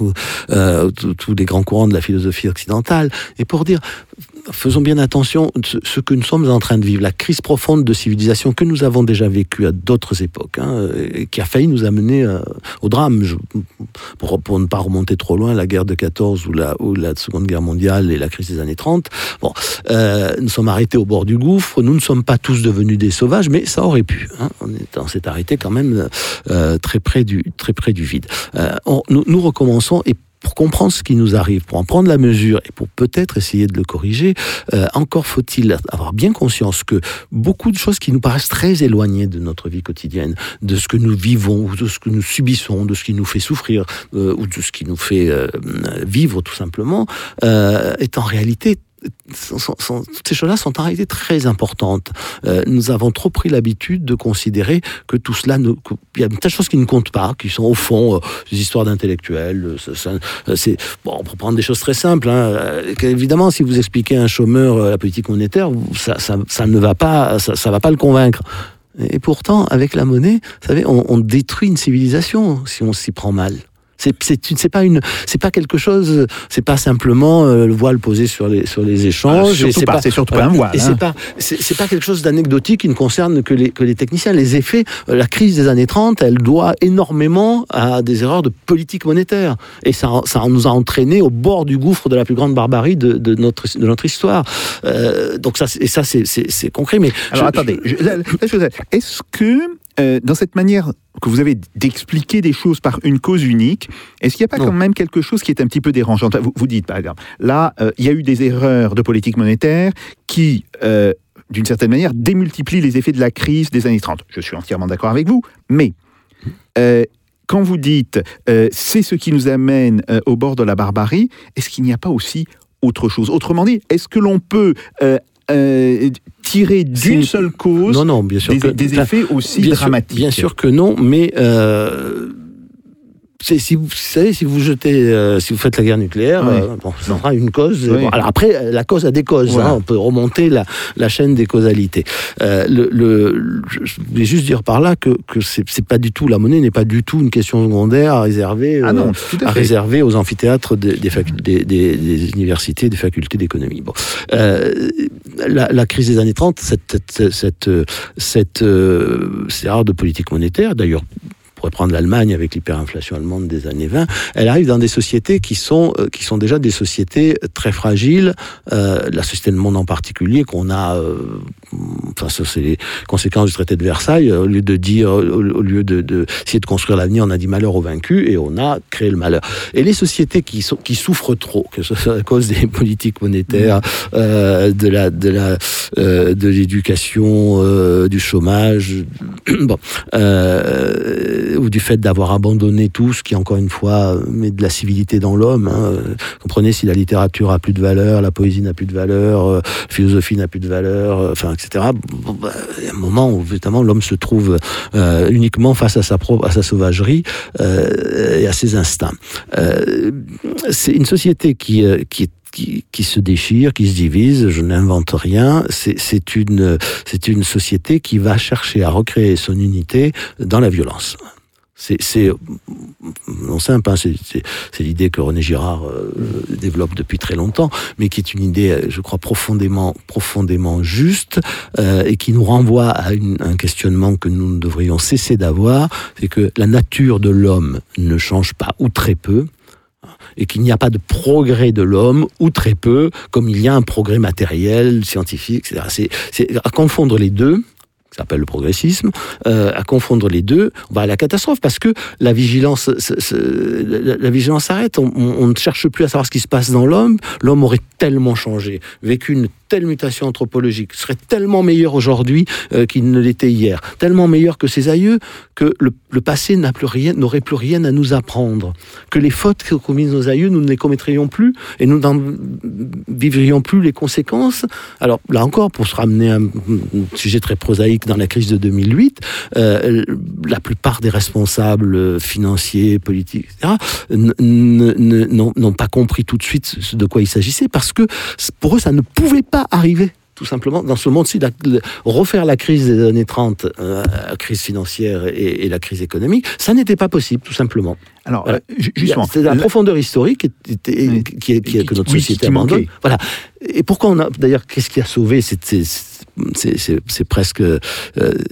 ou, euh, tous les grands courants de la philosophie occidentale, et pour dire, faisons bien attention, ce, que nous sommes en train de vivre, la crise profonde de civilisation que nous avons déjà vécue à d'autres époques, hein, qui a failli nous amener euh, au drame. Pour, ne pas remonter trop loin, la guerre de 14 ou la, Seconde Guerre mondiale et la crise des années 30. Bon, euh, nous sommes arrêtés au bord du gouffre. Nous ne sommes pas tous devenus des sauvages, mais ça aurait pu. Hein. On est- on s'est arrêté quand même très près du vide. Nous, nous et pour comprendre ce qui nous arrive, pour en prendre la mesure et pour peut-être essayer de le corriger, euh, encore faut-il avoir bien conscience que beaucoup de choses qui nous paraissent très éloignées de notre vie quotidienne, de ce que nous vivons, ou de ce que nous subissons, de ce qui nous fait souffrir, euh, ou de ce qui nous fait euh, vivre tout simplement, est en réalité sont- ces choses-là sont en réalité très importantes. Euh, nous avons trop pris l'habitude de considérer que tout cela, il y a des tas de choses qui ne comptent pas, qui sont au fond euh, des histoires d'intellectuels. euh, euh, C'est bon, pour prendre des choses très simples. Hein, évidemment, si vous expliquez à un chômeur la politique monétaire, ça, ne va pas, ça, ça va pas le convaincre. Et pourtant, avec la monnaie, vous savez, on détruit une civilisation si on s'y prend mal. C'est c'est pas une c'est pas quelque chose c'est pas simplement euh, le voile posé sur les sur les échanges Ah, c'est pas, c'est surtout pas un voile, et hein. c'est pas c'est pas quelque chose d'anecdotique qui ne concerne que les que les techniciens. Les effets euh, la crise des années 30 elle doit énormément à des erreurs de politique monétaire. Et ça ça nous a entraîné au bord du gouffre de la plus grande barbarie de, de notre de notre histoire. Euh, donc ça et ça c'est concret. Mais Alors je- attendez, je- est-ce que euh, dans cette manière que vous avez d'expliquer des choses par une cause unique, est-ce qu'il n'y a pas Non. quand même quelque chose qui est un petit peu dérangeant? Vous, vous dites par exemple, là, euh, il y a eu des erreurs de politique monétaire qui, euh, d'une certaine manière, démultiplient les effets de la crise des années 30. Je suis entièrement d'accord avec vous, mais quand vous dites c'est ce qui nous amène au bord de la barbarie, est-ce qu'il n'y a pas aussi autre chose? Autrement dit, est-ce que l'on peut euh, euh, tirer d'une seule cause non non bien sûr des, que- des enfin, effets aussi bien sûr- dramatiques. bien sûr que non, mais euh, si vous, vous savez, si vous jetez, euh, si vous faites la guerre nucléaire, Oui. euh, bon, ça aura une cause. Oui. Bon, alors après, euh, la cause a des causes. Voilà. hein, on peut remonter la, la chaîne des causalités. Euh, le, le- je voulais juste dire par là que, que c'est pas du tout la monnaie n'est pas du tout une question secondaire à réserver. Ah non, à réserver aux amphithéâtres des, des, facu- des- des- des universités, des facultés d'économie. Bon. La, la crise des années 30, cette, cette, cette, cette, de politique monétaire, d'ailleurs, pourrait prendre l'Allemagne avec l'hyperinflation allemande des années 20, elle arrive dans des sociétés qui sont, euh, qui sont déjà des sociétés très fragiles, euh, la société de monde en particulier, qu'on a, euh, enfin, ça c'est les conséquences du traité de Versailles, au lieu de dire, au, lieu de, de essayer de construire l'avenir, on a dit malheur aux vaincus et on a créé le malheur. Et les sociétés qui, sont, qui souffrent trop, que ce soit à cause des politiques monétaires, euh, de la, de la, euh, de l'éducation, euh, du chômage, bon, euh, ou du fait d'avoir abandonné tout ce qui, encore une fois, met de la civilité dans l'homme. Hein. Comprenez, si la littérature a plus de valeur, la poésie n'a plus de valeur, euh, la philosophie n'a plus de valeur, euh, enfin, etc. Bon, bah, il y a un moment où, évidemment, l'homme se trouve euh, uniquement face à sa, propre, à sa sauvagerie euh, et à ses instincts. Euh, c'est une société qui, qui qui, qui, se déchire, qui se divise, je n'invente rien, c'est une, une société qui va chercher à recréer son unité dans la violence. C'est non simple, hein, c'est l'idée que René Girard euh, développe depuis très longtemps, mais qui est une idée, je crois, profondément, profondément juste euh, et qui nous renvoie à une, un questionnement que nous devrions cesser d'avoir, c'est que la nature de l'homme ne change pas ou très peu, et qu'il n'y a pas de progrès de l'homme, ou très peu, comme il y a un progrès matériel, scientifique, etc. C'est à confondre les deux, qui s'appelle le progressisme, euh, à confondre les deux, on va à la catastrophe parce que la vigilance, la, la vigilance s'arrête. On- on ne cherche plus à savoir ce qui se passe dans l'homme. L'homme aurait tellement changé, vécu une telle mutation anthropologique, serait tellement meilleur aujourd'hui euh, qu'il ne l'était hier, tellement meilleur que ses aïeux que le, passé n'a plus rien, n'aurait plus rien à nous apprendre, que les fautes que commises nos aïeux, nous ne les commettrions plus et nous n'en vivrions plus les conséquences. Alors là encore, pour se ramener à un sujet très prosaïque dans la crise de 2008, euh, la plupart des responsables financiers, politiques, etc., n'ont pas compris tout de suite de quoi il s'agissait parce que pour eux, ça ne pouvait pas arriver. Tout simplement, dans ce monde-ci, refaire la crise des années 30, euh, la crise financière et, et la crise économique, ça n'était pas possible, tout simplement. Alors, Voilà. euh, ju- justement, C'est la profondeur historique qui, est- qui est- que notre Oui, société qui abandonne. Voilà. Et pourquoi on a d'ailleurs qu'est-ce qui a sauvé c'est- c'est- presque euh,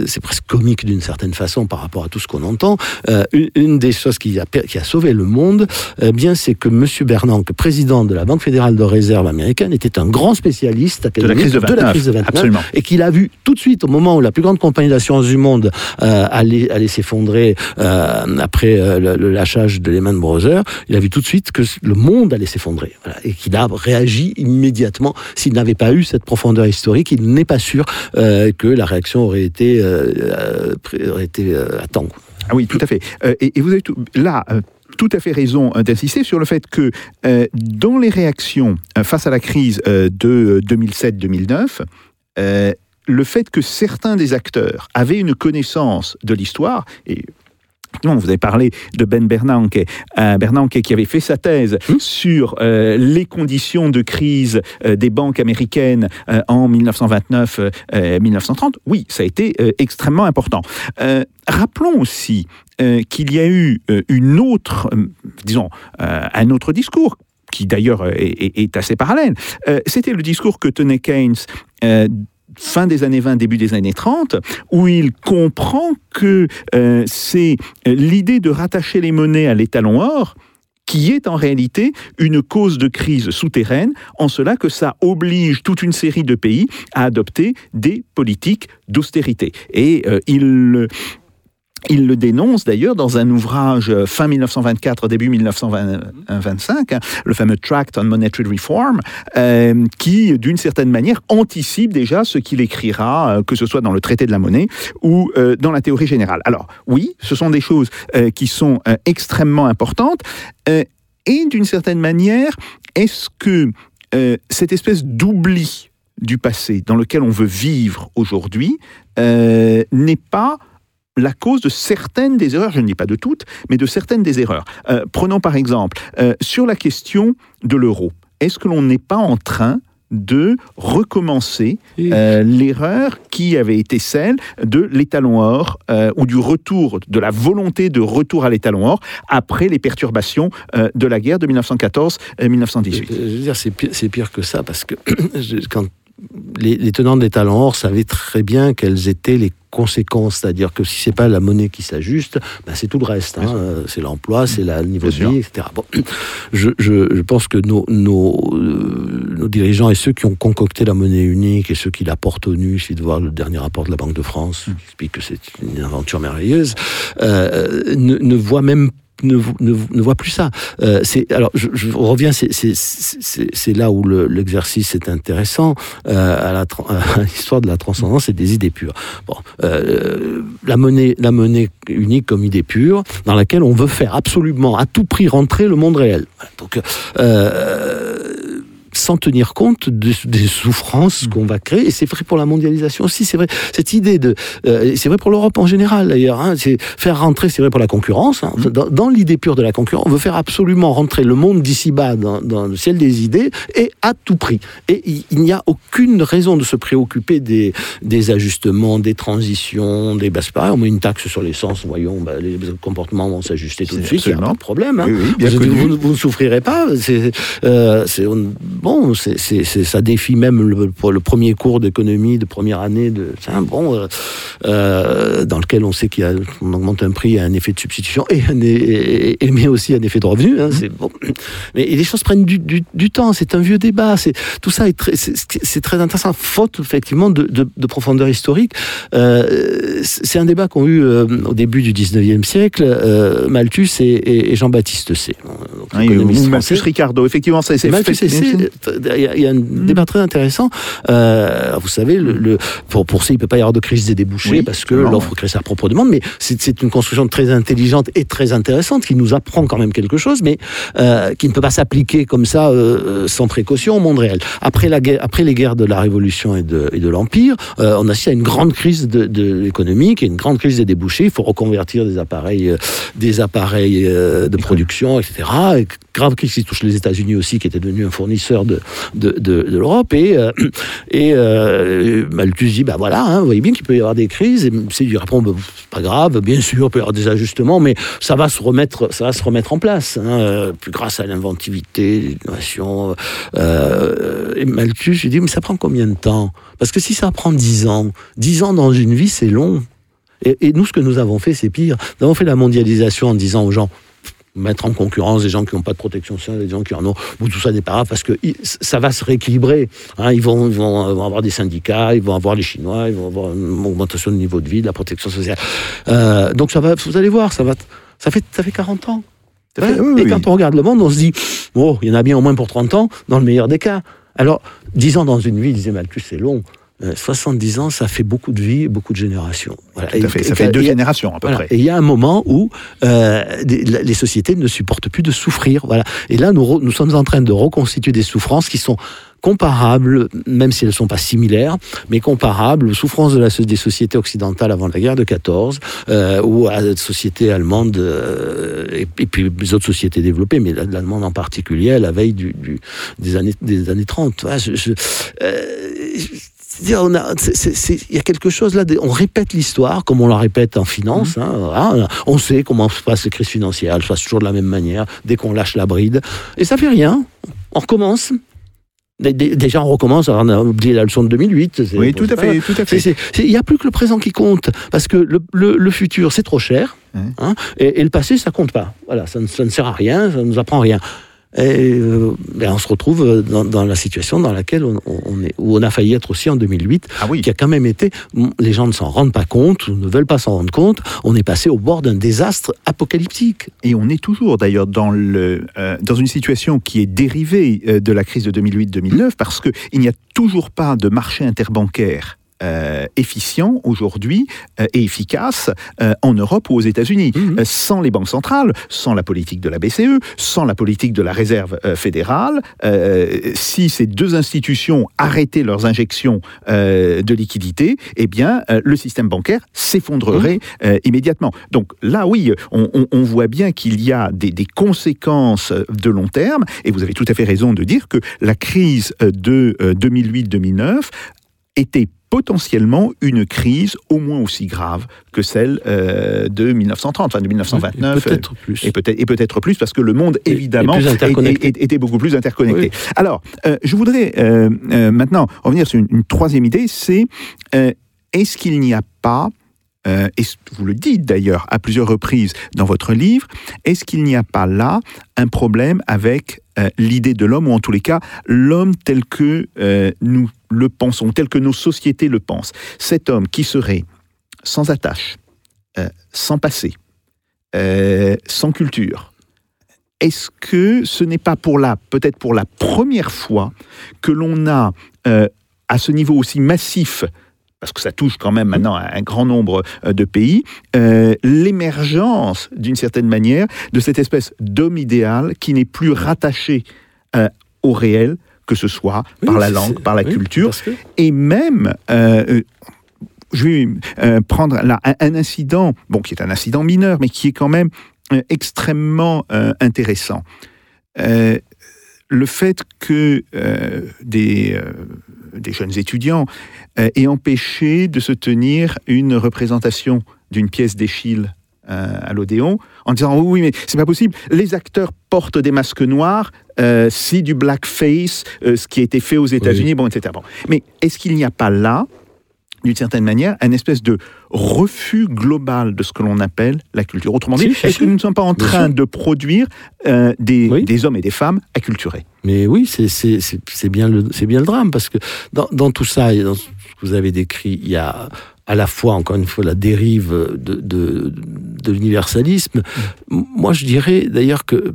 c'est presque comique d'une certaine façon par rapport à tout ce qu'on entend. Euh, une, une des choses qui a qui a sauvé le monde, euh, bien c'est que Monsieur Bernanke, président de la Banque fédérale de réserve américaine, était un grand spécialiste de la crise de 29, crise de 29, absolument. et qu'il a vu tout de suite au moment où la plus grande compagnie d'assurance du monde euh, allait, allait s'effondrer euh, après euh, le, le lâchage de Lehman Brothers, il a vu tout de suite que le monde allait s'effondrer Voilà. et qu'il a réagi immédiatement. S'il n'avait pas eu cette profondeur historique, il n'est pas sûr euh, que la réaction aurait été, euh, euh, aurait à temps. Ah oui, tout à fait. Et, vous avez là tout à fait raison d'insister sur le fait que dans les réactions face à la crise de 2007-2009, euh, le fait que certains des acteurs avaient une connaissance de l'histoire et Non, vous avez parlé de Ben Bernanke, euh, Bernanke qui avait fait sa thèse sur euh, les conditions de crise euh, des banques américaines en 1929-1930. oui, ça a été extrêmement important. Rappelons aussi qu'il y a eu une autre, disons, un autre discours qui d'ailleurs est, est- est assez parallèle. C'était le discours que tenait Keynes fin des années 20, début des années 30, où il comprend que euh, c'est euh, l'idée de rattacher les monnaies à l'étalon or qui est en réalité une cause de crise souterraine, en cela que ça oblige toute une série de pays à adopter des politiques d'austérité. Et euh, il... Il le dénonce d'ailleurs dans un ouvrage euh, fin 1924, début 1925, hein, le fameux Tract on Monetary Reform, euh, qui, d'une certaine manière, anticipe déjà ce qu'il écrira, euh, que ce soit dans le traité de la monnaie ou dans la théorie générale. Alors, oui, ce sont des choses qui sont extrêmement importantes. et d'une certaine manière, est-ce que cette espèce d'oubli du passé dans lequel on veut vivre aujourd'hui n'est pas la cause de certaines des erreurs, je ne dis pas de toutes, mais de certaines des erreurs. Euh, prenons par exemple euh, sur la question de l'euro. Est-ce que l'on n'est pas en train de recommencer euh, l'erreur qui avait été celle de l'étalon or euh, ou du retour, de la volonté de retour à l'étalon or après les perturbations euh, de la guerre de 1914-1918 Je veux dire, c'est pire, pire que ça parce que quand les, les tenants des talents or savaient très bien quelles étaient les conséquences, c'est-à-dire que si c'est pas la monnaie qui s'ajuste, ben c'est tout le reste. hein. Euh, C'est l'emploi, c'est le niveau Bien de vie, etc. Bon, je, je- je pense que nos, nos, euh, nos dirigeants et ceux qui ont concocté la monnaie unique et ceux qui la portent au nu, suffit de voir le dernier rapport de la Banque de France qui explique que c'est une aventure merveilleuse, euh, ne, ne voient même ne, ne, ne voit plus ça. Euh, alors je, reviens, c'est- là où le- l'exercice est intéressant euh, à la l'histoire de la transcendance et des idées pures. Bon, euh, la monnaie, la monnaie unique comme idée pure, dans laquelle on veut faire absolument à tout prix rentrer le monde réel. Donc sans tenir compte de- des souffrances qu'on va créer. Et c'est vrai pour la mondialisation aussi. C'est vrai cette idée de, euh, c'est vrai pour l'Europe en général d'ailleurs. hein, c'est faire rentrer, c'est vrai pour la concurrence. hein. dans dans l'idée pure de la concurrence, on veut faire absolument rentrer le monde d'ici bas dans, dans le ciel des idées et à tout prix. Et il, il n'y a aucune raison de se préoccuper des, des ajustements, des transitions, des bases pareil. On met une taxe sur l'essence, voyons, bah, les comportements vont s'ajuster tout de suite. Il n'y a pas de problème. hein. Oui, oui, bien vous, connu. vous- vous ne souffrirez pas. C'est, euh, on- bon, bon, ça défie même le, premier cours d'économie de première année de, c'est un bon, euh, euh, dans lequel on sait qu'il y a, on augmente un prix, a un effet de substitution et, un, et, et- mais aussi un effet de revenu. Hein, c'est bon. Mais les choses prennent du, du, du temps. C'est un vieux débat. C'est tout ça est très, c'est, très intéressant. Faute effectivement de, de, de profondeur historique. Euh, c'est un débat qu'ont eu euh, au début du 19e siècle Malthus et, Jean-Baptiste C. Donc, Oui, ou. Malthus Ricardo, effectivement, c'est Malthus fait- et C, il y, a- un débat très intéressant. Euh, vous savez, le, le- pour, pour ça, il ne peut pas y avoir de crise des débouchés Oui, parce que l'offre crée sa propre demande, mais c'est une construction très intelligente et très intéressante qui nous apprend quand même quelque chose, mais euh, qui ne peut pas s'appliquer comme ça euh, sans précaution au monde réel. Après, la guerre, après les guerres de la Révolution et de, et de l'Empire, on assiste à une grande crise de, de économique et une grande crise des débouchés. Il faut reconvertir des appareils, des appareils de production, etc. Et grave crise qui touche les États-Unis aussi, qui était devenu un fournisseur de, de, de, l'Europe. Et, euh, et euh, Malthus dit, bah voilà, hein, vous voyez bien qu'il peut y avoir des crises. Et c'est du répond, bah, c'est pas grave, bien sûr, il peut y avoir des ajustements, mais ça va se remettre, ça va se remettre en place. Hein, euh, plus grâce à l'inventivité, l'innovation. Euh, et Malthus, je dis, mais ça prend combien de temps? Parce que si ça prend 10 ans, 10 ans dans une vie, c'est long. Et, et nous, ce que nous avons fait, c'est pire. Nous avons fait la mondialisation en disant aux gens, mettre en concurrence des gens qui n'ont pas de protection sociale, des gens qui en ont, tout ça n'est pas grave parce que ça va se rééquilibrer. hein. ils, vont, ils vont, vont avoir des syndicats, ils vont avoir les Chinois, ils vont avoir une augmentation du niveau de vie, de la protection sociale. Euh, donc ça va, vous allez voir, ça va, ça fait, ça fait 40 ans. Fait, Ouais. oui, et oui. quand on regarde le monde, on se dit, oh, il y en a bien au moins pour 30 ans, dans le meilleur des cas. Alors, 10 ans dans une vie, disait Malthus, c'est long. Euh, 70 ans, ça fait beaucoup de vie, beaucoup de générations. Voilà. Tout à Et- fait, et ça fait deux générations à peu voilà. près. Et il y a un moment où euh, des- les sociétés ne supportent plus de souffrir. Voilà. Et là, nous, nous sommes en train de reconstituer des souffrances qui sont comparables, même si elles ne sont pas similaires, mais comparables aux souffrances de la, so- des sociétés occidentales avant la guerre de 14, euh, ou à la société allemande, euh, et, et puis les autres sociétés développées, mais la- l'allemande en particulier, à la veille du, du- des, années, des années 30. Voilà, je- je- euh, je- c'est-à-dire, Il y a quelque chose là, on répète l'histoire comme on la répète en finance. hein, voilà. on sait comment se passent les crises financières, elles se passent toujours de la même manière, dès qu'on lâche la bride. Et ça fait rien, on recommence. Dé- dé- Déjà, on recommence, on a oublié la leçon de 2008. c'est- Oui, tout à fait, tout à fait. Il n'y a plus que le présent qui compte, parce que le, le- le futur, c'est trop cher, Ouais. hein, et, et le passé, ça compte pas. Voilà, ça ne, ça ne sert à rien, ça ne nous apprend rien. Et euh, ben, on se retrouve dans, dans la situation dans laquelle on, on est, où on a failli être aussi en 2008, Ah oui. qui a quand même été, les gens ne s'en rendent pas compte, ne veulent pas s'en rendre compte, on est passé au bord d'un désastre apocalyptique. Et on est toujours d'ailleurs dans, le, euh, dans une situation qui est dérivée euh, de la crise de 2008-2009 parce qu'il n'y a toujours pas de marché interbancaire. Euh, efficient aujourd'hui euh, et efficace euh, en Europe ou aux États-Unis. Mhm. Euh, sans les banques centrales, sans la politique de la BCE, sans la politique de la réserve fédérale, si ces deux institutions arrêtaient leurs injections de liquidités, eh bien, le système bancaire s'effondrerait euh, immédiatement. Donc là, oui, on, on- on voit bien qu'il y a des, des conséquences de long terme, et vous avez tout à fait raison de dire que la crise de euh, 2008-2009 était potentiellement une crise au moins aussi grave que celle euh, de 1930, enfin de 1929. Et Peut-être plus. Et peut-être, et peut-être plus parce que le monde, évidemment, était beaucoup plus interconnecté. Alors, euh, je voudrais euh, euh, maintenant revenir sur une, une troisième idée, c'est euh, est-ce qu'il n'y a pas, euh, et vous le dites d'ailleurs à plusieurs reprises dans votre livre, est-ce qu'il n'y a pas là un problème avec euh, l'idée de l'homme, ou en tous les cas, l'homme tel que euh, nous le pensons, tel que nos sociétés le pensent. Cet homme qui serait sans attache, euh, sans passé, euh, sans culture, est-ce que ce n'est pas pour la, peut-être pour la première fois que l'on a euh, à ce niveau aussi massif, parce que ça touche quand même maintenant un grand nombre de pays, l'émergence d'une certaine manière de cette espèce d'homme idéal qui n'est plus rattaché au réel, que ce soit Oui, par la langue, par la oui, culture, que- et même, euh, euh, je vais euh, prendre là un, un incident, bon, qui est un incident mineur, mais qui est quand même euh, extrêmement euh, intéressant. Le fait que des, des jeunes étudiants aient empêché de se tenir une représentation d'une pièce d'Échille à l'Odéon en disant oui, oui, mais c'est pas possible. Les acteurs portent des masques noirs, euh, c'est du blackface, euh, ce qui a été fait aux États-Unis, bon, etc. Bon. Mais est-ce qu'il n'y a pas là, d'une certaine manière, un espèce de refus global de ce que l'on appelle la culture? Autrement dit, Si, si, est-ce si. que nous ne sommes pas en train de produire euh, des, Oui. des hommes et des femmes acculturés? Mais oui, c'est- bien, le- bien le drame, parce que dans, dans tout ça, et dans ce que vous avez décrit, il y a à la fois, encore une fois, la dérive de, de, de l'universalisme. Moi, je dirais d'ailleurs que,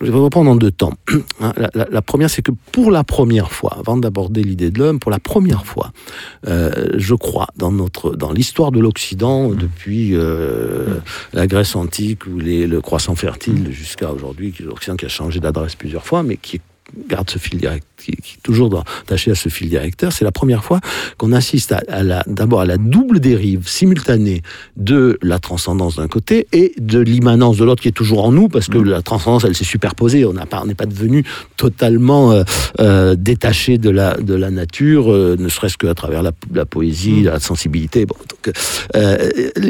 je vais reprendre en deux temps. Hein, La, la- la première, c'est que pour la première fois, avant d'aborder l'idée de l'homme, pour la première fois, euh, je crois, dans, notre, dans l'histoire de l'Occident, depuis euh, la Grèce antique ou les, le croissant fertile jusqu'à aujourd'hui, l'Occident qui a changé d'adresse plusieurs fois, mais qui garde ce fil direct, qui, qui est toujours dans- attaché à ce fil directeur, c'est la première fois qu'on assiste à, à la, d'abord à la double dérive simultanée de la transcendance d'un côté et de l'immanence de l'autre qui est toujours en nous, parce que la transcendance, elle s'est superposée, on n'est pas devenu totalement euh, euh, détaché de la, de la nature, euh, ne serait-ce qu'à travers la, la poésie, la sensibilité, bon, donc,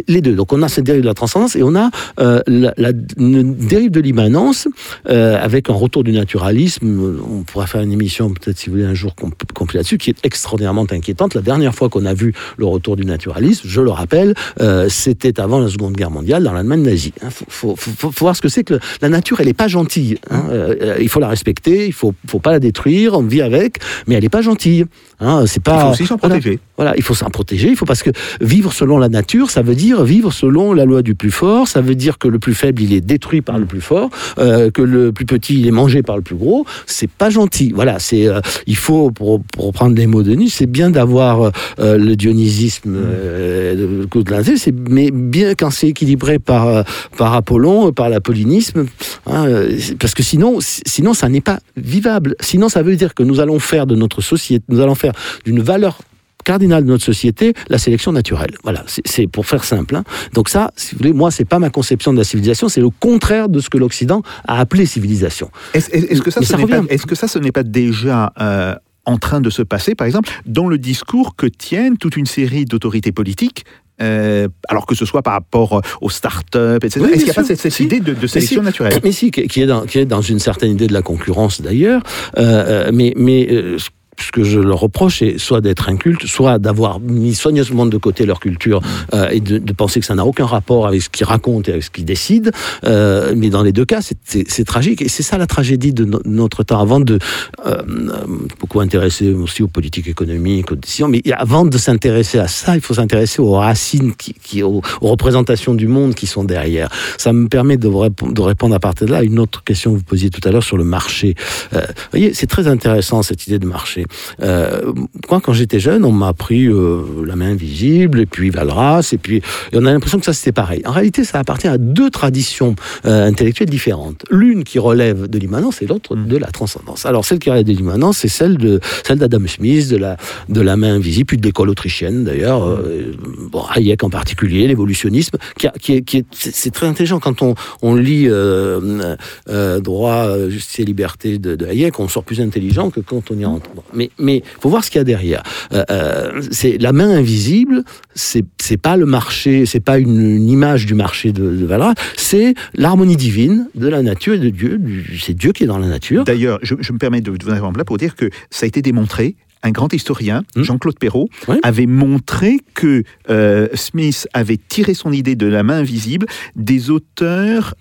les deux. Donc on a cette dérive de la transcendance et on a la, la- une dérive de l'immanence avec un retour du naturalisme. On pourra faire une émission peut-être si vous voulez un jour com- complet là-dessus qui est extraordinairement inquiétante. La dernière fois qu'on a vu le retour du naturalisme, je le rappelle, euh, c'était avant la Seconde Guerre mondiale dans l'Allemagne nazie. Il faut, faut- faut- faut voir ce que c'est que le- la nature. Elle n'est pas gentille. hein. Euh, il faut la respecter. Il faut, faut pas la détruire. On vit avec, mais elle n'est pas gentille. Hein. C'est pas. Il faut aussi s'en voilà. protéger. Voilà, il faut s'en protéger. Il faut parce que vivre selon la nature, ça veut dire vivre selon la loi du plus fort. Ça veut dire que le plus faible, il est détruit par le plus fort, euh, que le plus petit, il est mangé par le plus gros. C'est pas gentil. Voilà, c'est euh, il faut pour, pour reprendre les mots de Nietzsche, c'est bien d'avoir euh, le dionysisme, euh, le coup de l'inté, c'est mais bien quand c'est équilibré par euh, par Apollon, par l'apollinisme, hein, euh, parce que sinon, sinon ça n'est pas vivable. Sinon, ça veut dire que nous allons faire de notre société, nous allons faire d'une valeur cardinale de notre société, la sélection naturelle. Voilà, c'est- pour faire simple. hein. Donc ça, si vous voulez, moi, c'est pas ma conception de la civilisation, c'est le contraire de ce que l'Occident a appelé civilisation. Est-ce que ça, Mais ce n'est pas, que ça, ce n'est pas déjà euh, en train de se passer, par exemple, dans le discours que tiennent toute une série d'autorités politiques euh, alors que ce soit par rapport euh, aux start-up, etc. Oui, Est-ce qu'il n'y a pas cette, sûr. cette Si. idée de, de sélection si. naturelle? Mais si, qui est dans, qui est dans une certaine idée de la concurrence d'ailleurs. Euh, mais mais euh, ce- que je leur reproche, c'est soit d'être inculte, soit d'avoir mis soigneusement de côté leur culture euh, et de, de penser que ça n'a aucun rapport avec ce qu'ils racontent et avec ce qu'ils décident. Euh, mais dans les deux cas, c'est- tragique. Et c'est ça la tragédie de no- notre temps. Avant de euh, euh, beaucoup intéresser aussi aux politiques économiques, aux décisions, mais avant de s'intéresser à ça, il faut s'intéresser aux racines, qui, qui- aux, représentations du monde qui sont derrière. Ça me permet de, de répondre à partir de là à une autre question que vous posiez tout à l'heure sur le marché. Euh, vous voyez, c'est très intéressant cette idée de marché. Euh, moi, quand j'étais jeune, on m'a appris euh, la main invisible, et puis Valras, et puis et on a l'impression que ça c'était pareil. En réalité, ça appartient à deux traditions euh, intellectuelles différentes. L'une qui relève de l'immanence et l'autre de la transcendance. Alors celle qui relève de l'immanence, c'est celle de celle d'Adam Smith, de la de la main invisible, puis de l'école autrichienne d'ailleurs. euh, bon, Hayek en particulier, l'évolutionnisme, qui, a- qui est, qui est c'est très intelligent quand on on lit euh, euh, droit, justice et liberté de, de Hayek, on sort plus intelligent que quand on y rentre. Bon, mais mais faut voir ce qu'il y a derrière. Euh, euh, c'est la main invisible, c'est pas le marché, c'est pas une, une image du marché de, de Valras, c'est l'harmonie divine de la nature et de Dieu. C'est Dieu qui est dans la nature. D'ailleurs, je, je me permets de vous interrompre là pour dire que ça a été démontré. Un grand historien, Hmm. Jean-Claude Perrault, Oui. avait montré que euh, Smith avait tiré son idée de la main invisible des auteurs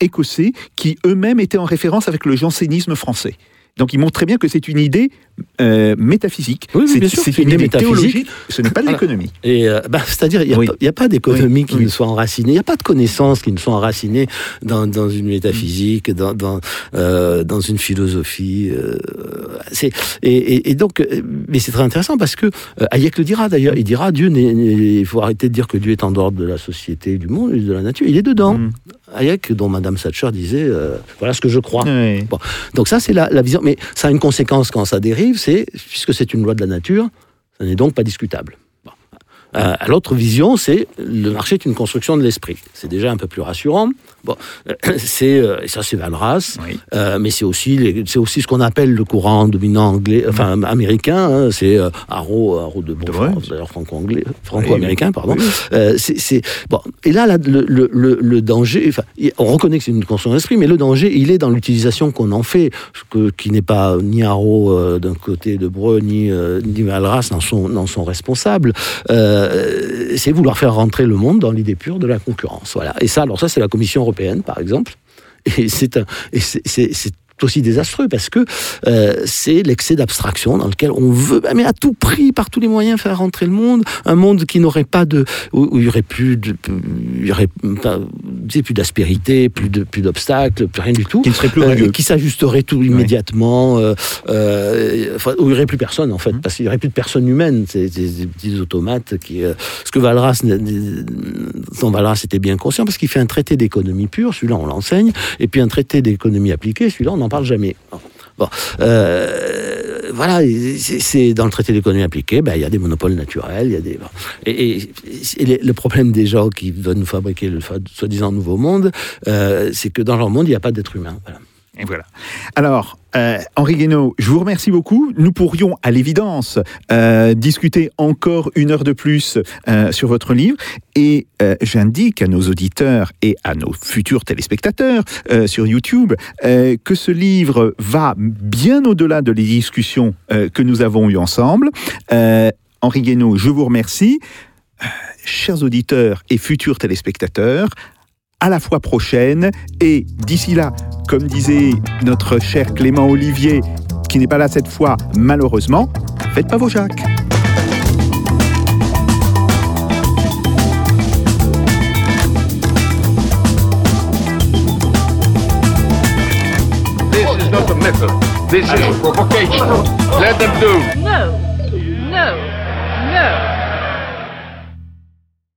écossais qui eux-mêmes étaient en référence avec le jansénisme français. Donc il montre très bien que c'est une idée euh, métaphysique, Oui, oui, c'est une idée théologique, ce n'est pas de Voilà. l'économie. Et euh, bah, c'est-à-dire, il n'y a, Oui. pas- a d'économie qui ne soit enracinée, il n'y a pas de connaissances qui ne soient enracinées dans, dans une métaphysique, dans, dans, euh, dans une philosophie. euh, et, et, et donc, euh, mais c'est très intéressant parce que Hayek le dira d'ailleurs, il dira Dieu, il faut arrêter de dire que Dieu est en dehors de la société, du monde, et de la nature, il est dedans. Mm. Hayek, dont Madame Thatcher disait, voilà ce que je crois. Donc ça, c'est la, la vision. Mais ça a une conséquence quand ça dérive, c'est, puisque c'est une loi de la nature, ça n'est donc pas discutable. Euh, l'autre vision, c'est le marché est une construction de l'esprit. C'est déjà un peu plus rassurant. Bon, c'est euh, et ça c'est Valras, Oui. euh, mais c'est aussi c'est aussi ce qu'on appelle le courant dominant anglais, enfin américain. hein, c'est euh, de. Bourges, d'ailleurs franco-anglais, franco-américain, pardon. Oui. Euh, c'est bon. Et là, là, le, le, le, le danger, on reconnaît que c'est une conscience d'esprit, mais le danger, il est dans l'utilisation qu'on en fait, ce que, qui n'est pas ni euh, d'un côté de Breu, ni, ni Valras n'en sont, n'en sont responsables. Euh, c'est vouloir faire rentrer le monde dans l'idée pure de la concurrence. Voilà. Et ça, alors ça, c'est la Commission européenne, par exemple. Et c'est c'est aussi désastreux parce que euh, c'est l'excès d'abstraction dans lequel on veut, mais à tout prix, par tous les moyens, faire rentrer le monde, un monde qui n'aurait pas de, où, il y aurait plus de, il y aurait pas, plus d'aspérité, plus de, plus d'obstacles, plus rien du tout. Qui ne serait plus Euh, qui s'ajusterait tout immédiatement, euh, euh, enfin, où il n'y aurait plus personne en fait, Mmh. parce qu'il n'y aurait plus de personnes humaines, c'est des, des petits automates qui. euh, ce que Valras, dont Valras était bien conscient, parce qu'il fait un traité d'économie pure, celui-là on l'enseigne, et puis un traité d'économie appliquée, celui-là on n'en parle jamais. Bon, euh, voilà, c'est dans le traité d'économie appliquée, ben, il y a des monopoles naturels, il y a des et, le- problème des gens qui veulent nous fabriquer le soi-disant nouveau monde, euh, c'est que dans leur monde il n'y a pas d'être humain. Et voilà. Alors, euh, Henri Guénaud, je vous remercie beaucoup. Nous pourrions, à l'évidence, euh, discuter encore une heure de plus euh, sur votre livre. Et j'indique à nos auditeurs et à nos futurs téléspectateurs sur YouTube que ce livre va bien au-delà de les discussions que nous avons eues ensemble. Henri Guénaud, je vous remercie. Chers auditeurs et futurs téléspectateurs, à la fois prochaine et d'ici là, comme disait notre cher Clément Olivier, qui n'est pas là cette fois malheureusement, faites pas vos jacques. This is not a method. This is provocation. Let them do. No, no,